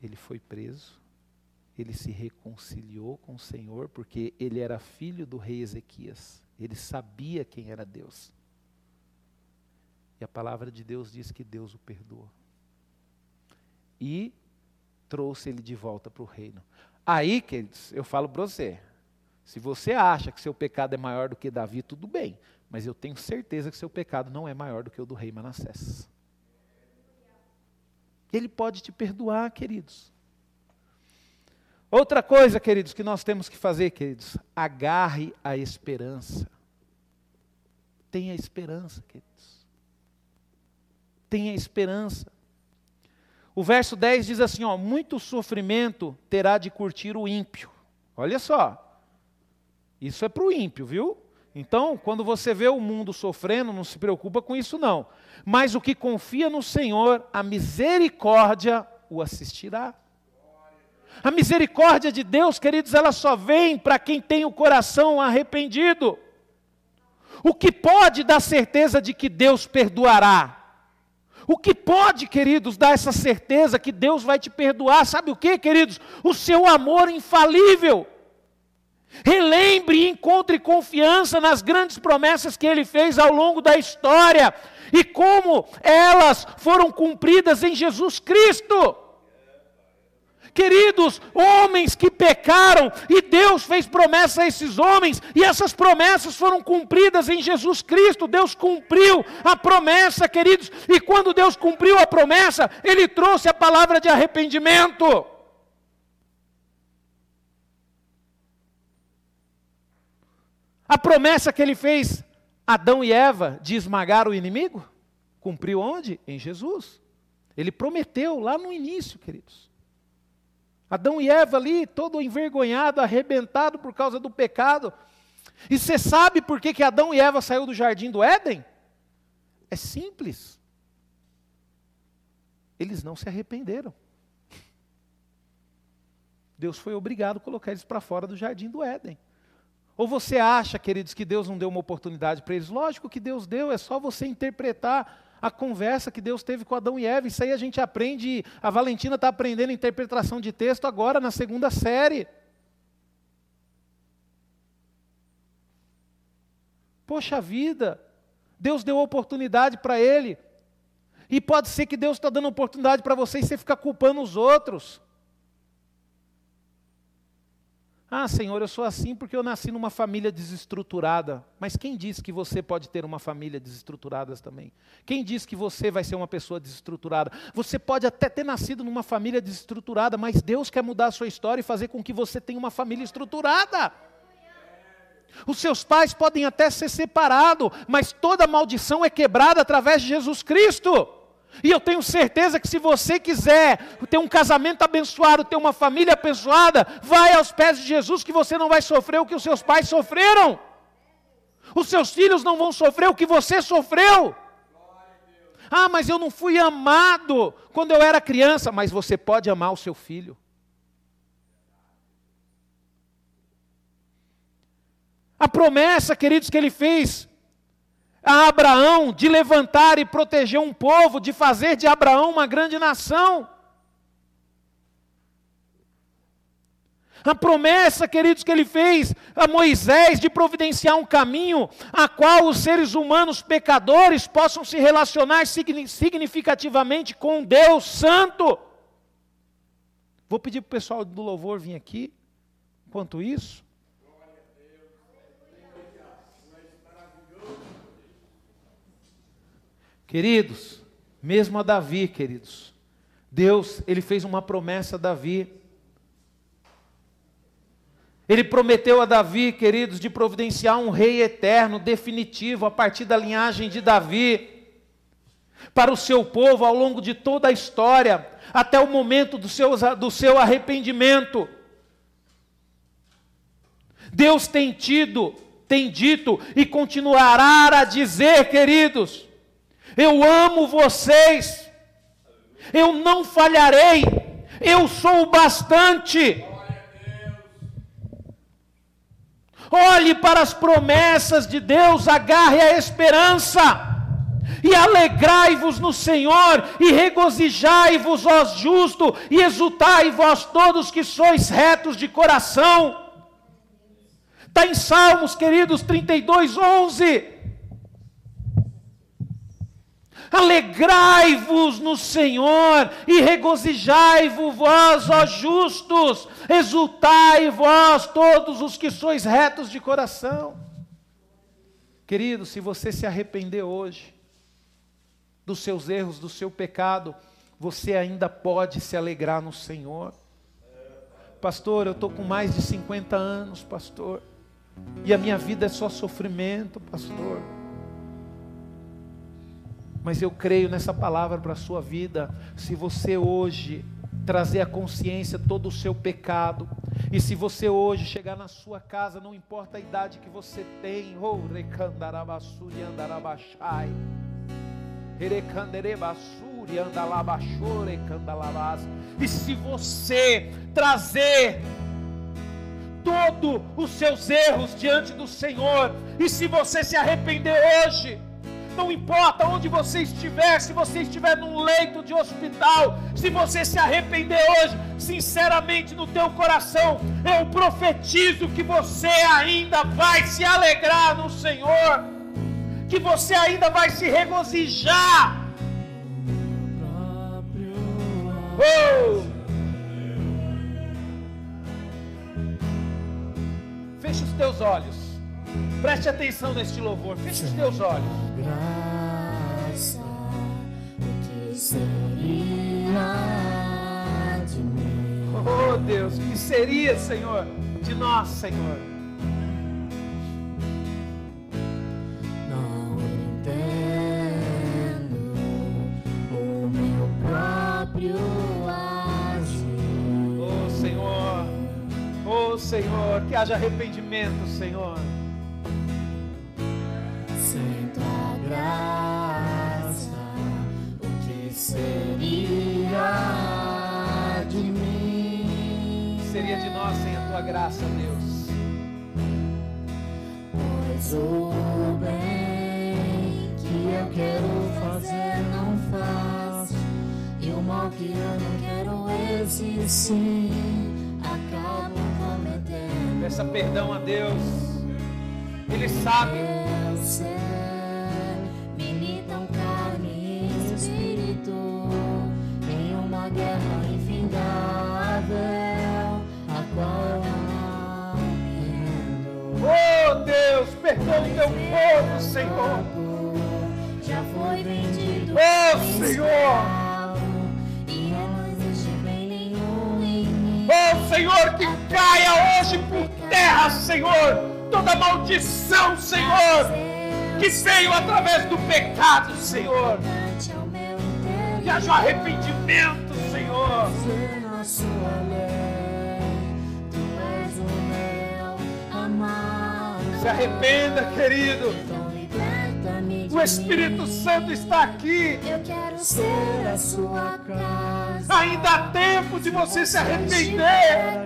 Ele foi preso, ele se reconciliou com o Senhor, porque ele era filho do rei Ezequias. Ele sabia quem era Deus. E a palavra de Deus diz que Deus o perdoou. E trouxe ele de volta para o reino. Aí, queridos, eu falo para você: Se você acha que seu pecado é maior do que Davi, tudo bem, mas eu tenho certeza que seu pecado não é maior do que o do rei Manassés. Ele pode te perdoar, queridos. Outra coisa, queridos, que nós temos que fazer, queridos, agarre a esperança. Tenha esperança, queridos. Tenha esperança. O verso 10 diz assim: ó, muito sofrimento terá de curtir o ímpio. Olha só. Isso é para o ímpio, viu? Então, quando você vê o mundo sofrendo, não se preocupa com isso, não. Mas o que confia no Senhor, a misericórdia o assistirá. A misericórdia de Deus, queridos, ela só vem para quem tem o coração arrependido. O que pode dar certeza de que Deus perdoará? O que pode, queridos, dar essa certeza que Deus vai te perdoar? Sabe o que, queridos? O seu amor infalível. Relembre e encontre confiança nas grandes promessas que ele fez ao longo da história e como elas foram cumpridas em Jesus Cristo. Queridos, homens que pecaram e Deus fez promessa a esses homens, e essas promessas foram cumpridas em Jesus Cristo. Deus cumpriu a promessa, queridos, e quando Deus cumpriu a promessa, Ele trouxe a palavra de arrependimento. A promessa que ele fez Adão e Eva de esmagar o inimigo, cumpriu onde? Em Jesus. Ele prometeu lá no início, queridos. Adão e Eva ali, todo envergonhado, arrebentado por causa do pecado. E você sabe por que, que Adão e Eva saiu do jardim do Éden? É simples. Eles não se arrependeram. Deus foi obrigado a colocar eles para fora do jardim do Éden. Ou você acha, queridos, que Deus não deu uma oportunidade para eles? Lógico que Deus deu, é só você interpretar a conversa que Deus teve com Adão e Eva. Isso aí a gente aprende, a Valentina está aprendendo interpretação de texto agora na segunda série. Poxa vida, Deus deu oportunidade para ele. E pode ser que Deus está dando oportunidade para você e você fica culpando os outros. Ah, Senhor, eu sou assim porque eu nasci numa família desestruturada. Mas quem disse que você pode ter uma família desestruturada também? Quem disse que você vai ser uma pessoa desestruturada? Você pode até ter nascido numa família desestruturada, mas Deus quer mudar a sua história e fazer com que você tenha uma família estruturada. Os seus pais podem até ser separados, mas toda maldição é quebrada através de Jesus Cristo. E eu tenho certeza que se você quiser ter um casamento abençoado, ter uma família abençoada, vai aos pés de Jesus que você não vai sofrer o que os seus pais sofreram. Os seus filhos não vão sofrer o que você sofreu. Ah, mas eu não fui amado quando eu era criança, mas você pode amar o seu filho. A promessa, queridos, que ele fez a Abraão de levantar e proteger um povo, de fazer de Abraão uma grande nação. A promessa, queridos, que ele fez a Moisés de providenciar um caminho a qual os seres humanos pecadores possam se relacionar significativamente com Deus Santo. Vou pedir para o pessoal do louvor vir aqui. Enquanto isso, Queridos, mesmo a Davi, queridos, Deus, ele fez uma promessa a Davi. Ele prometeu a Davi, queridos, de providenciar um rei eterno, definitivo, a partir da linhagem de Davi, para o seu povo ao longo de toda a história, até o momento do seu, do seu arrependimento. Deus tem tido, tem dito e continuará a dizer, queridos, eu amo vocês, eu não falharei, eu sou o bastante. Olhe para as promessas de Deus, agarre a esperança. E alegrai-vos no Senhor, e regozijai-vos, ó justo, e exultai vós todos que sois retos de coração. Está em Salmos, queridos, 32, 11. Alegrai-vos no Senhor e regozijai-vos vós, ó justos, exultai vós todos os que sois retos de coração. Querido, se você se arrepender hoje dos seus erros, do seu pecado, você ainda pode se alegrar no Senhor. Pastor, eu estou com mais de 50 anos, pastor, e a minha vida é só sofrimento, pastor mas eu creio nessa palavra para a sua vida. Se você hoje trazer a consciência todo o seu pecado, e se você hoje chegar na sua casa, não importa a idade que você tem, oh, recandarabassuri andarabashai, recanderebassuri andalabashore candalabas, e se você trazer todos os seus erros diante do Senhor, e se você se arrepender hoje, não importa onde você estiver, se você estiver num leito de hospital, se você se arrepender hoje, sinceramente no teu coração, eu profetizo que você ainda vai se alegrar no Senhor, que você ainda vai se regozijar. Oh! Feche os teus olhos. Preste atenção neste louvor. Feche os teus olhos. Graça, o que seria de mim? Oh Deus, o que seria, Senhor, de nós, Senhor? Não entendo o meu próprio agir. Oh Senhor, oh Senhor, que haja arrependimento, Senhor. Graça, o que seria de mim? Seria de nós sem a tua graça, Deus. Pois o bem que eu quero fazer não faço, e o mal que eu não quero sim acabo cometendo. Peça perdão a Deus. Ele sabe. Deus, perdoa o teu povo, Senhor. Já foi vendido. Oh Senhor. Oh Senhor, que caia hoje por terra, Senhor, toda maldição, Senhor, que veio através do pecado, Senhor. Que haja arrependimento Senhor. Se arrependa, querido. O Espírito Santo está aqui. Eu quero ser a sua casa. Ainda há tempo de você se arrepender.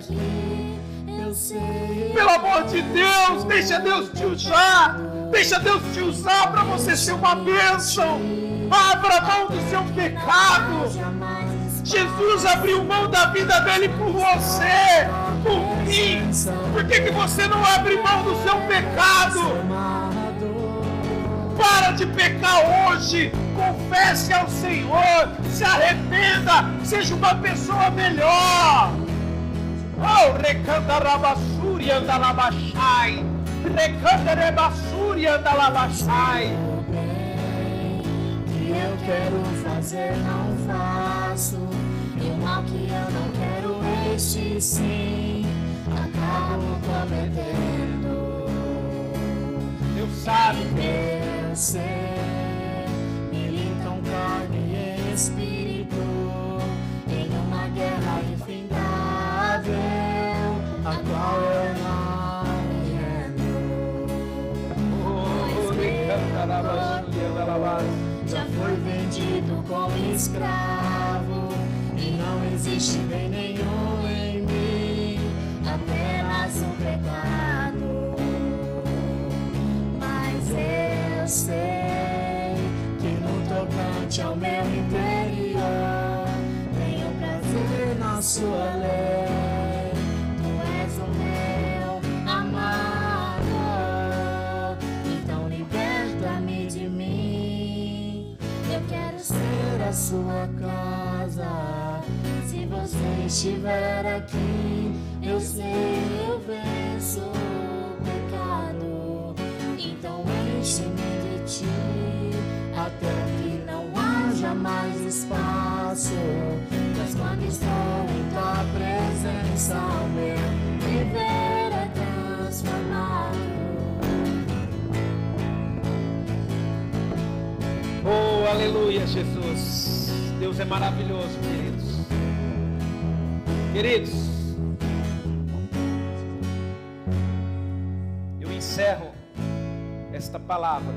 Pelo amor de Deus, deixa Deus te usar. Deixa Deus te usar para você ser uma bênção. Abra mão do seu pecado. Jesus abriu mão da vida dele por você, por mim. Por que, que você não abre mão do seu pecado? Para de pecar hoje. Confesse ao Senhor. Se arrependa. Seja uma pessoa melhor. Oh, recanta rabassuri anda labachai. Recanta rebassuri anda labachai. Que eu quero fazer, não faço mal que eu não quero, este sim, acabo cometendo. Deus sabe, Deus sei, militam carne e espírito em uma guerra infindável, a qual eu não rendo. Oh, já foi vendido como escravo não existe bem nenhum em mim, apenas um pecado. Mas eu sei que no tocante ao meu interior, tenho prazer na sua lei. Tu és o meu amado, então liberta-me de mim. Eu quero sua casa. Se você estiver aqui, eu sei, eu venço o pecado. Então enche-me de ti, até que não haja mais espaço. Mas quando estou em tua presença, o meu viver é transformado. Oh, aleluia, Jesus. Deus é maravilhoso, queridos. Queridos, eu encerro esta palavra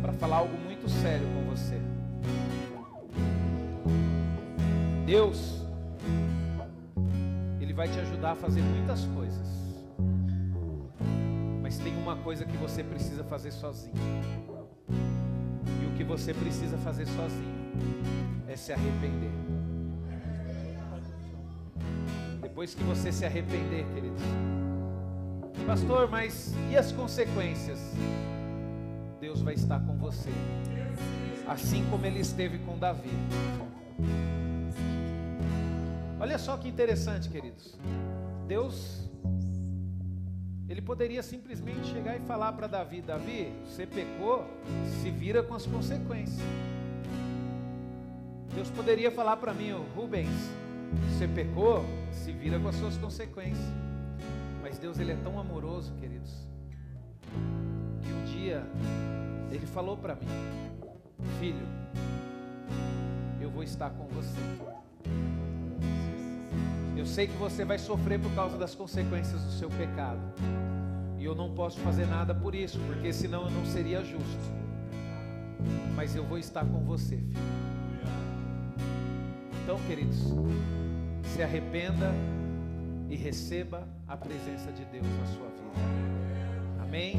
para falar algo muito sério com você. Deus, Ele vai te ajudar a fazer muitas coisas, mas tem uma coisa que você precisa fazer sozinho. Que você precisa fazer sozinho é se arrepender. Depois que você se arrepender, queridos. Pastor, mas e as consequências? Deus vai estar com você. Assim como ele esteve com Davi. Olha só que interessante, queridos. Deus ele poderia simplesmente chegar e falar para Davi: Davi, você pecou, se vira com as consequências. Deus poderia falar para mim, Rubens, você pecou, se vira com as suas consequências. Mas Deus ele é tão amoroso, queridos, que um dia ele falou para mim: Filho, eu vou estar com você. Eu sei que você vai sofrer por causa das consequências do seu pecado. E eu não posso fazer nada por isso, porque senão eu não seria justo. Mas eu vou estar com você, filho. Então, queridos, se arrependa e receba a presença de Deus na sua vida. Amém?